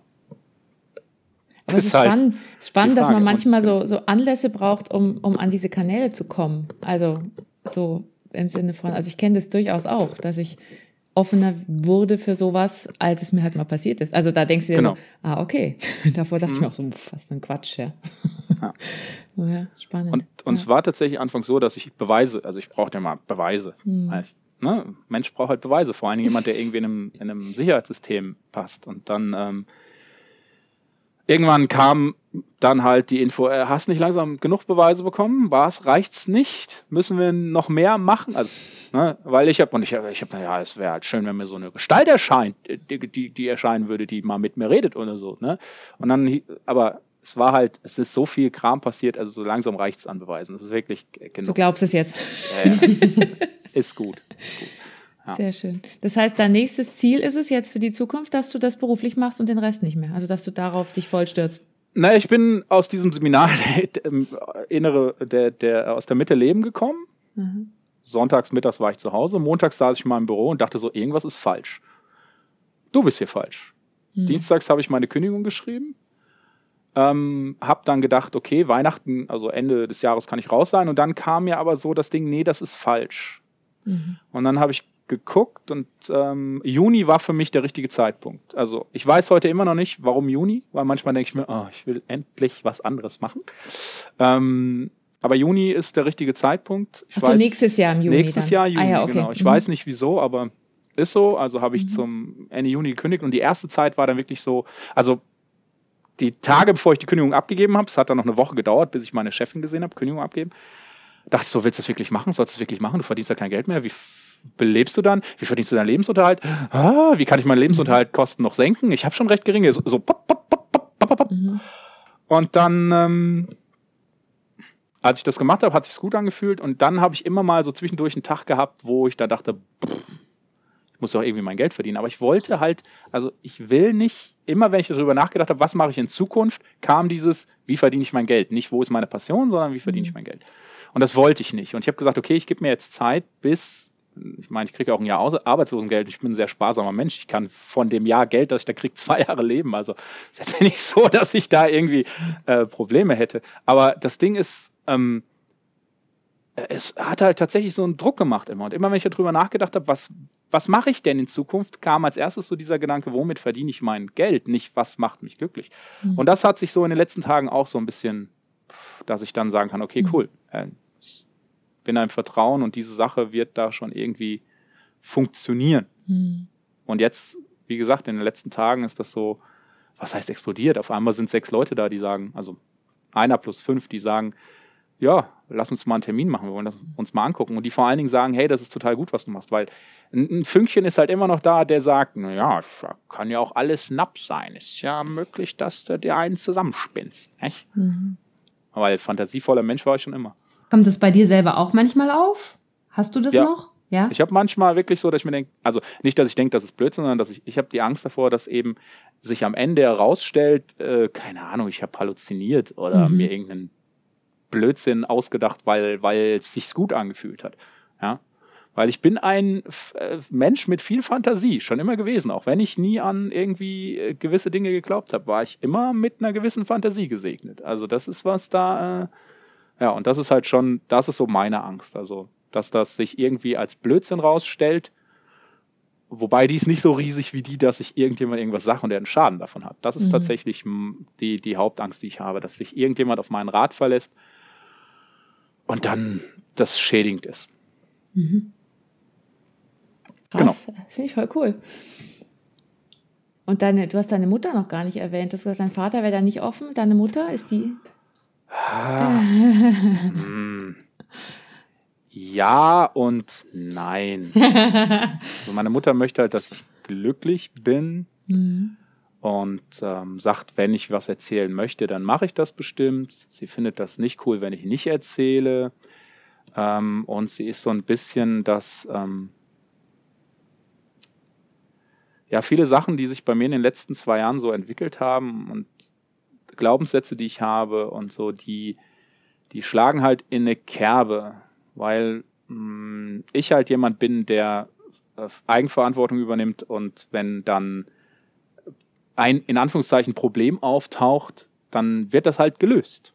aber es ist halt spannend, spannend dass man manchmal so, so Anlässe braucht, um, um an diese Kanäle zu kommen. Also so im Sinne von, also ich kenne das durchaus auch, dass ich offener wurde für sowas, als es mir halt mal passiert ist. Also da denkst du dir genau. so, ah, okay. Davor dachte mhm. ich mir auch so, was für ein Quatsch, ja. ja. ja spannend. Und, und ja. es war tatsächlich anfangs so, dass ich Beweise, also ich brauchte ja mal Beweise. Mhm. Halt, ne? Mensch braucht halt Beweise, vor allem jemand, der irgendwie in einem, in einem Sicherheitssystem passt. Und dann ähm, irgendwann kam dann halt die Info, äh, hast nicht langsam genug Beweise bekommen? Was reicht's nicht? Müssen wir noch mehr machen? Also, ne, weil ich habe und ich habe, ich habe, ja, es wäre halt schön, wenn mir so eine Gestalt erscheint, die, die, die erscheinen würde, die mal mit mir redet oder so, ne? Und dann, aber es war halt, es ist so viel Kram passiert, also so langsam reicht's an Beweisen. Es ist wirklich genug. Du glaubst es jetzt? Ja. ist gut. Ist gut. Ja. Sehr schön. Das heißt, dein nächstes Ziel ist es jetzt für die Zukunft, dass du das beruflich machst und den Rest nicht mehr. Also, dass du darauf dich vollstürzt. Na, ich bin aus diesem Seminar der, innere, der, der, aus der Mitte Leben gekommen. Mhm. Sonntags, mittags war ich zu Hause. Montags saß ich in meinem Büro und dachte so, irgendwas ist falsch. Du bist hier falsch. Mhm. Dienstags habe ich meine Kündigung geschrieben. Ähm, hab dann gedacht, okay, Weihnachten, also Ende des Jahres kann ich raus sein. Und dann kam mir aber so das Ding, nee, das ist falsch. Mhm. Und dann habe ich geguckt und ähm, Juni war für mich der richtige Zeitpunkt. Also ich weiß heute immer noch nicht, warum Juni, weil manchmal denke ich mir, oh, ich will endlich was anderes machen. Ähm, aber Juni ist der richtige Zeitpunkt. Ich Achso, weiß, nächstes Jahr im Juni. Nächstes dann. Jahr Juni, ah, ja, okay. genau. Ich mhm. weiß nicht wieso, aber ist so. Also habe ich mhm. zum Ende Juni gekündigt und die erste Zeit war dann wirklich so, also die Tage, bevor ich die Kündigung abgegeben habe, es hat dann noch eine Woche gedauert, bis ich meine Chefin gesehen habe, Kündigung abgeben, dachte ich so, willst du das wirklich machen? Sollst du das wirklich machen? Du verdienst ja kein Geld mehr. Wie belebst du dann? Wie verdienst du deinen Lebensunterhalt? Ah, wie kann ich meinen Lebensunterhaltkosten noch senken? Ich habe schon recht geringe. So, so pop, pop, pop, pop, pop, pop. Mhm. Und dann, ähm, als ich das gemacht habe, hat sich's gut angefühlt. Und dann habe ich immer mal so zwischendurch einen Tag gehabt, wo ich da dachte, pff, ich muss auch irgendwie mein Geld verdienen. Aber ich wollte halt, also ich will nicht, immer wenn ich darüber nachgedacht habe, was mache ich in Zukunft, kam dieses, wie verdiene ich mein Geld? Nicht, wo ist meine Passion, sondern wie verdiene mhm. ich mein Geld? Und das wollte ich nicht. Und ich habe gesagt, okay, ich gebe mir jetzt Zeit bis ich meine, ich kriege auch ein Jahr Arbeitslosengeld. Ich bin ein sehr sparsamer Mensch. Ich kann von dem Jahr Geld, das ich da kriege, zwei Jahre leben. Also es ist ja nicht so, dass ich da irgendwie äh, Probleme hätte. Aber das Ding ist, ähm, es hat halt tatsächlich so einen Druck gemacht immer. Und immer wenn ich darüber nachgedacht habe, was, was mache ich denn in Zukunft, kam als erstes so dieser Gedanke, womit verdiene ich mein Geld, nicht was macht mich glücklich. Mhm. Und das hat sich so in den letzten Tagen auch so ein bisschen, dass ich dann sagen kann, okay, mhm. cool, äh, bin einem Vertrauen und diese Sache wird da schon irgendwie funktionieren. Mhm. Und jetzt, wie gesagt, in den letzten Tagen ist das so, was heißt explodiert? Auf einmal sind sechs Leute da, die sagen, also einer plus fünf, die sagen, ja, lass uns mal einen Termin machen, wir wollen das uns mal angucken. Und die vor allen Dingen sagen, hey, das ist total gut, was du machst, weil ein, Fünkchen ist halt immer noch da, der sagt, naja, kann ja auch alles Napp sein. Ist ja möglich, dass du dir einen zusammenspinnst. Nicht? Mhm. Weil fantasievoller Mensch war ich schon immer. Kommt das bei dir selber auch manchmal auf? Hast du das ja. noch? Ja. Ich habe manchmal wirklich so, dass ich mir denke, also nicht, dass ich denke, das ist Blödsinn, sondern dass ich, ich habe die Angst davor, dass eben sich am Ende herausstellt, äh, keine Ahnung, ich habe halluziniert oder mhm. mir irgendeinen Blödsinn ausgedacht, weil weil es sich gut angefühlt hat. Ja, weil ich bin ein äh, Mensch mit viel Fantasie schon immer gewesen, auch wenn ich nie an irgendwie äh, gewisse Dinge geglaubt habe, war ich immer mit einer gewissen Fantasie gesegnet. Also das ist was da, äh, ja, und das ist halt schon, das ist so meine Angst. Also dass das sich irgendwie als Blödsinn rausstellt. Wobei die ist nicht so riesig wie die, dass ich irgendjemand irgendwas sage und der einen Schaden davon hat. Das ist mhm. tatsächlich die, die Hauptangst, die ich habe, dass sich irgendjemand auf meinen Rat verlässt und dann das schädigend ist. Mhm. Krass, genau. finde ich voll cool. Und deine, du hast deine Mutter noch gar nicht erwähnt. Du hast gesagt, dein Vater wäre da nicht offen. Deine Mutter ist die. Hm. Ja und nein. also meine Mutter möchte halt, dass ich glücklich bin mhm. und ähm, sagt, wenn ich was erzählen möchte, dann mache ich das bestimmt. Sie findet das nicht cool, wenn ich nicht erzähle. Ähm, und sie ist so ein bisschen das, ähm, ja, viele Sachen, die sich bei mir in den letzten zwei Jahren so entwickelt haben und Glaubenssätze, die ich habe und so, die, die schlagen halt in eine Kerbe weil mh, mm, ich halt jemand bin, der äh, Eigenverantwortung übernimmt und wenn dann ein in Anführungszeichen Problem auftaucht, dann wird das halt gelöst.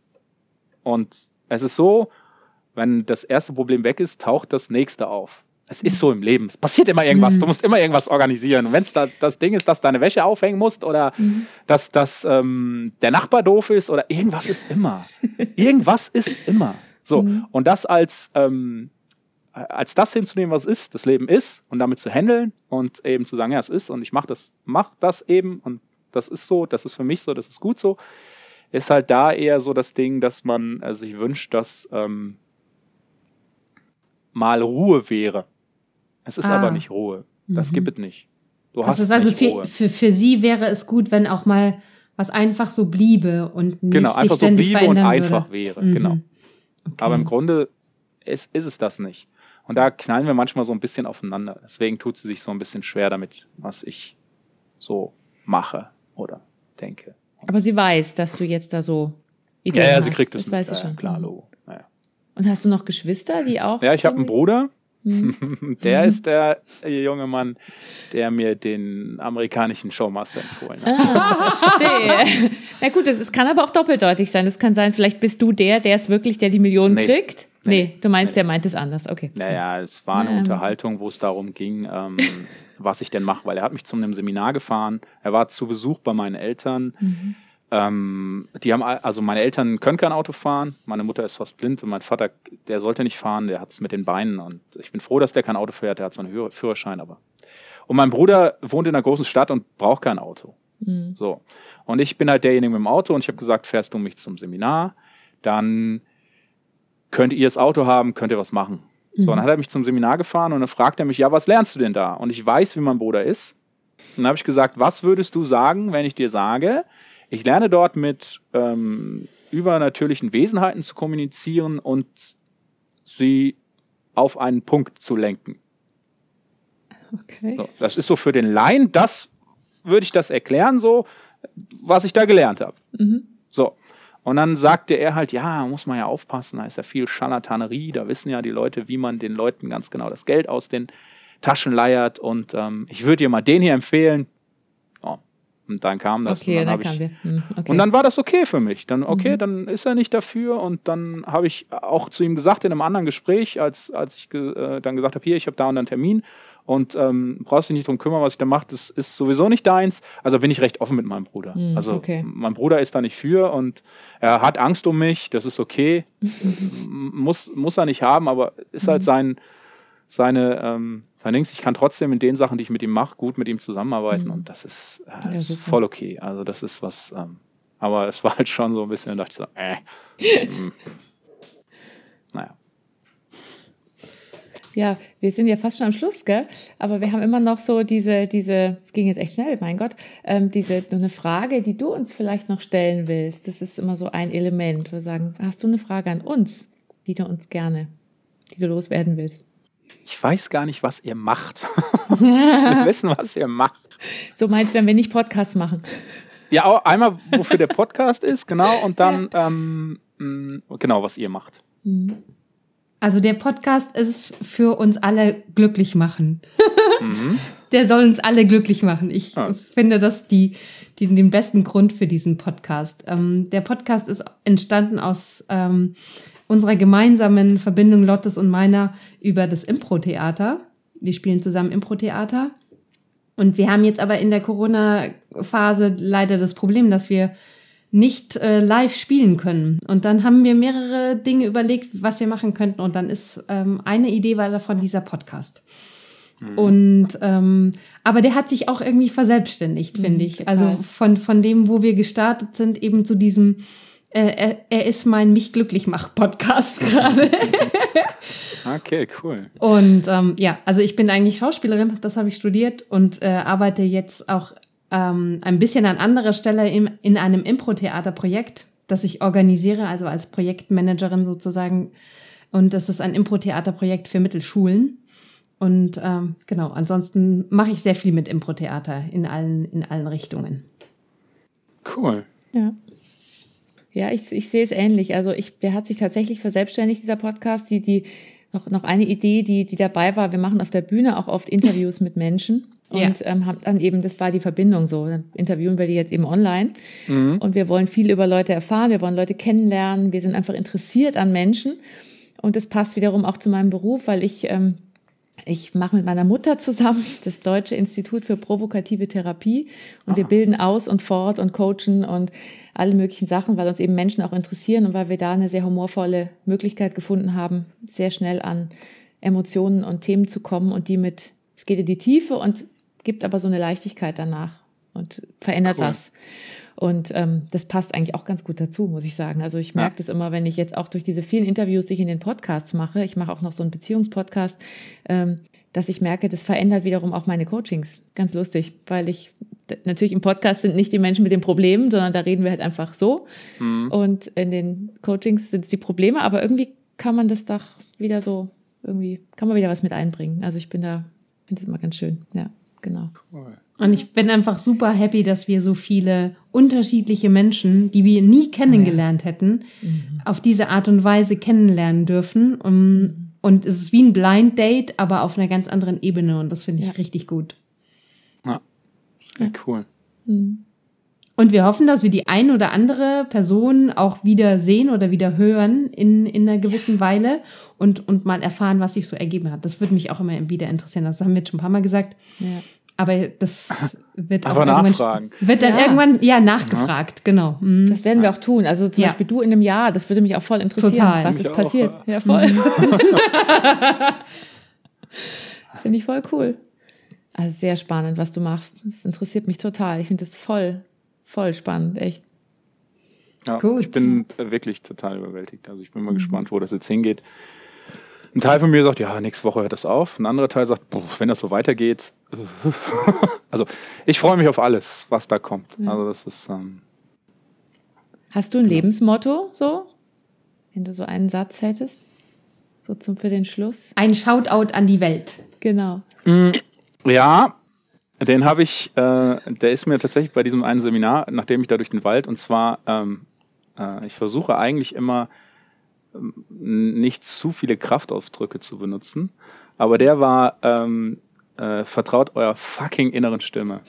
Und es ist so, wenn das erste Problem weg ist, taucht das nächste auf. Es ist so im Leben. Es passiert immer irgendwas. Mhm. Du musst immer irgendwas organisieren. Und wenn es da, das Ding ist, dass deine Wäsche aufhängen musst oder mhm. dass, dass ähm, der Nachbar doof ist oder irgendwas ist immer. irgendwas ist immer. So, mhm. und das als, ähm, als das hinzunehmen, was ist, das Leben ist, und damit zu handeln und eben zu sagen, ja, es ist und ich mach das, mach das eben und das ist so, das ist für mich so, das ist gut so, ist halt da eher so das Ding, dass man äh, sich wünscht, dass ähm, mal Ruhe wäre. Es ist ah. aber nicht Ruhe. Das mhm. gibt es nicht. Du das ist also für, für, für sie wäre es gut, wenn auch mal was einfach so bliebe und nicht genau, einfach sich so bliebe und einfach würde. wäre. Mhm. Genau. Okay. Aber im Grunde ist, ist es das nicht. Und da knallen wir manchmal so ein bisschen aufeinander. Deswegen tut sie sich so ein bisschen schwer damit, was ich so mache oder denke. Aber sie weiß, dass du jetzt da so Ideen ja, ja, sie kriegt es. Das mit, weiß sie schon. Klar, Logo. Ja. Und hast du noch Geschwister, die auch? Ja, ich habe einen Bruder. Hm. Der ist der junge Mann, der mir den amerikanischen Showmaster empfohlen hat. Ah, verstehe. Na gut, das kann aber auch doppeldeutig sein. Das kann sein, vielleicht bist du der, der es wirklich, der die Millionen nee. kriegt. Nee, nee, du meinst, nee. der meint es anders. Okay. Naja, es war eine ähm. Unterhaltung, wo es darum ging, ähm, was ich denn mache, weil er hat mich zu einem Seminar gefahren. Er war zu Besuch bei meinen Eltern. Mhm ähm, die haben, also meine Eltern können kein Auto fahren, meine Mutter ist fast blind und mein Vater, der sollte nicht fahren, der hat es mit den Beinen und ich bin froh, dass der kein Auto fährt, der hat so einen Führerschein, aber. Und mein Bruder wohnt in einer großen Stadt und braucht kein Auto. Mhm. So. Und ich bin halt derjenige mit dem Auto und ich habe gesagt, fährst du mich zum Seminar, dann könnt ihr das Auto haben, könnt ihr was machen. Mhm. So, dann hat er mich zum Seminar gefahren und dann fragt er mich, ja, was lernst du denn da? Und ich weiß, wie mein Bruder ist. Und dann habe ich gesagt, was würdest du sagen, wenn ich dir sage, ich lerne dort mit ähm, übernatürlichen Wesenheiten zu kommunizieren und sie auf einen Punkt zu lenken. Okay. So, das ist so für den Laien, das würde ich das erklären, so, was ich da gelernt habe. Mhm. So. Und dann sagte er halt, ja, muss man ja aufpassen, da ist ja viel Scharlatanerie, da wissen ja die Leute, wie man den Leuten ganz genau das Geld aus den Taschen leiert. Und ähm, ich würde dir mal den hier empfehlen, und dann kam das. Okay, und dann, dann kam ich, hm, okay. Und dann war das okay für mich. Dann, okay, mhm. dann ist er nicht dafür. Und dann habe ich auch zu ihm gesagt in einem anderen Gespräch, als, als ich äh, dann gesagt habe, hier, ich habe da und einen Termin und ähm, brauchst dich nicht drum kümmern, was ich da mache, das ist sowieso nicht deins. Also bin ich recht offen mit meinem Bruder. Mhm, also okay. mein Bruder ist da nicht für und er hat Angst um mich, das ist okay. muss, muss er nicht haben, aber ist halt mhm. sein, seine, ähm, Allerdings, ich kann trotzdem in den Sachen, die ich mit ihm mache, gut mit ihm zusammenarbeiten mhm. und das ist, äh, ja, ist voll okay. Also das ist was, ähm, aber es war halt schon so ein bisschen, da dachte ich so, äh, mm. naja. Ja, wir sind ja fast schon am Schluss, gell? Aber wir haben immer noch so diese, diese, es ging jetzt echt schnell, mein Gott, ähm, diese, eine Frage, die du uns vielleicht noch stellen willst. Das ist immer so ein Element. Wir sagen, hast du eine Frage an uns, die du uns gerne, die du loswerden willst? Ich weiß gar nicht, was ihr macht. wir wissen, was ihr macht. So meinst du, wenn wir nicht Podcasts machen? Ja, auch einmal, wofür der Podcast ist, genau, und dann, ja. ähm, genau, was ihr macht. Mhm. Also der Podcast ist für uns alle glücklich machen. mhm. Der soll uns alle glücklich machen. Ich ah. finde das die, die, den besten Grund für diesen Podcast. Ähm, der Podcast ist entstanden aus ähm, unserer gemeinsamen Verbindung Lottes und meiner über das Impro-Theater. Wir spielen zusammen Impro-Theater. Und wir haben jetzt aber in der Corona-Phase leider das Problem, dass wir nicht äh, live spielen können. Und dann haben wir mehrere Dinge überlegt, was wir machen könnten. Und dann ist ähm, eine Idee war davon dieser Podcast. Mhm. Und ähm, aber der hat sich auch irgendwie verselbstständigt, mhm, finde ich. Total. Also von von dem, wo wir gestartet sind, eben zu diesem äh, er, er ist mein mich glücklich mach Podcast gerade. okay, cool. Und ähm, ja, also ich bin eigentlich Schauspielerin, das habe ich studiert und äh, arbeite jetzt auch ähm, ein bisschen an anderer Stelle im, in einem Impro-Theater-Projekt, das ich organisiere, also als Projektmanagerin sozusagen. Und das ist ein Impro-Theater-Projekt für Mittelschulen. Und ähm, genau, ansonsten mache ich sehr viel mit Impro-Theater in allen, in allen Richtungen. Cool. Ja. Ja, ich, ich sehe es ähnlich. Also ich, der hat sich tatsächlich verselbstständigt, dieser Podcast. Die, die, noch, noch eine Idee, die, die dabei war. Wir machen auf der Bühne auch oft Interviews mit Menschen. Und ja. ähm, haben dann eben, das war die Verbindung so. Dann interviewen wir die jetzt eben online. Mhm. Und wir wollen viel über Leute erfahren, wir wollen Leute kennenlernen, wir sind einfach interessiert an Menschen. Und das passt wiederum auch zu meinem Beruf, weil ich, ähm, ich mache mit meiner Mutter zusammen das Deutsche Institut für provokative Therapie. Und Aha. wir bilden aus und fort und coachen und alle möglichen Sachen, weil uns eben Menschen auch interessieren und weil wir da eine sehr humorvolle Möglichkeit gefunden haben, sehr schnell an Emotionen und Themen zu kommen und die mit, es geht in die Tiefe und gibt aber so eine Leichtigkeit danach und verändert cool. was. Und ähm, das passt eigentlich auch ganz gut dazu, muss ich sagen. Also ich merke ja. das immer, wenn ich jetzt auch durch diese vielen Interviews, die ich in den Podcasts mache, ich mache auch noch so einen Beziehungspodcast, ähm, dass ich merke, das verändert wiederum auch meine Coachings. Ganz lustig, weil ich natürlich im Podcast sind nicht die Menschen mit den Problemen, sondern da reden wir halt einfach so. Mhm. Und in den Coachings sind es die Probleme, aber irgendwie kann man das doch wieder so, irgendwie kann man wieder was mit einbringen. Also ich bin da, finde es immer ganz schön, ja genau. Cool. Und ich bin einfach super happy, dass wir so viele unterschiedliche Menschen, die wir nie kennengelernt hätten, mhm. auf diese Art und Weise kennenlernen dürfen. Und, mhm. und es ist wie ein Blind Date, aber auf einer ganz anderen Ebene. Und das finde ich ja. richtig gut. Ja, sehr cool. Mhm. Und wir hoffen, dass wir die ein oder andere Person auch wieder sehen oder wieder hören in, in einer gewissen ja. Weile und, und mal erfahren, was sich so ergeben hat. Das würde mich auch immer wieder interessieren. Das haben wir jetzt schon ein paar Mal gesagt. Ja. Aber das wird auch nachfragen. wird dann ja. irgendwann ja nachgefragt, ja. genau. Mhm. Das werden wir auch tun. Also zum ja. Beispiel du in einem Jahr, das würde mich auch voll interessieren, Total. was ist passiert. Auch. Ja, voll. Mhm. Finde ich voll cool. Also sehr spannend, was du machst. Das interessiert mich total. Ich finde das voll, voll spannend, echt. Ja, Gut. ich bin wirklich total überwältigt. Also ich bin mal mhm. gespannt, wo das jetzt hingeht. Ein Teil von mir sagt, ja, nächste Woche hört das auf. Ein anderer Teil sagt, boah, wenn das so weitergeht. also ich freue mich auf alles, was da kommt. Ja. Also das ist. Ähm, Hast du ein ja. Lebensmotto so? Wenn du so einen Satz hättest? So zum für den Schluss? Ein Shoutout an die Welt. Genau. Mm, ja, den habe ich, äh, der ist mir tatsächlich bei diesem einen Seminar, nachdem ich da durch den Wald, und zwar, ähm, äh, ich versuche eigentlich immer nicht zu viele Kraftausdrücke zu benutzen. Aber der war, ähm, äh, vertraut eurer fucking inneren Stimme.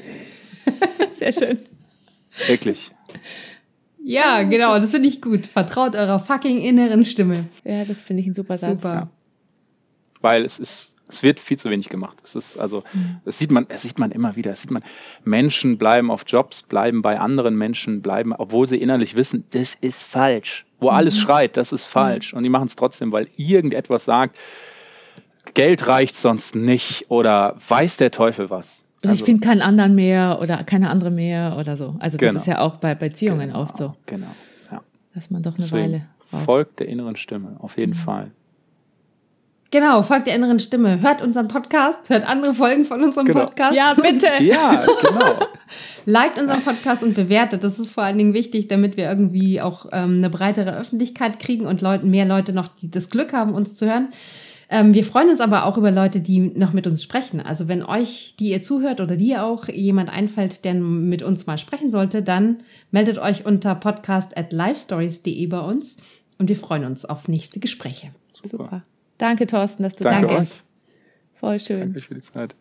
Sehr schön. Wirklich. Ja, genau, das finde ich gut. Vertraut eurer fucking inneren Stimme. Ja, das finde ich ein super Satz. Super. Ja. Weil es ist es wird viel zu wenig gemacht. Es ist also, mhm. das sieht man, das sieht man immer wieder. Das sieht man. Menschen bleiben auf Jobs, bleiben bei anderen Menschen, bleiben, obwohl sie innerlich wissen, das ist falsch. Wo mhm. alles schreit, das ist falsch. Mhm. Und die machen es trotzdem, weil irgendetwas sagt, Geld reicht sonst nicht oder weiß der Teufel was. Also, ich finde keinen anderen mehr oder keine andere mehr oder so. Also das genau. ist ja auch bei Beziehungen genau, oft so. Genau. Ja. Dass man doch eine Deswegen Weile braucht. Folgt der inneren Stimme, auf jeden mhm. Fall. Genau, folgt der inneren Stimme. Hört unseren Podcast, hört andere Folgen von unserem genau. Podcast. Ja, bitte. ja, genau. Liked unseren Podcast und bewertet. Das ist vor allen Dingen wichtig, damit wir irgendwie auch ähm, eine breitere Öffentlichkeit kriegen und Leuten, mehr Leute noch die das Glück haben, uns zu hören. Ähm, wir freuen uns aber auch über Leute, die noch mit uns sprechen. Also wenn euch, die ihr zuhört oder die auch, jemand einfällt, der mit uns mal sprechen sollte, dann meldet euch unter podcast at livestories.de bei uns und wir freuen uns auf nächste Gespräche. Super. Super. Danke, Thorsten, dass du Danke da bist. Voll schön. Danke für die Zeit.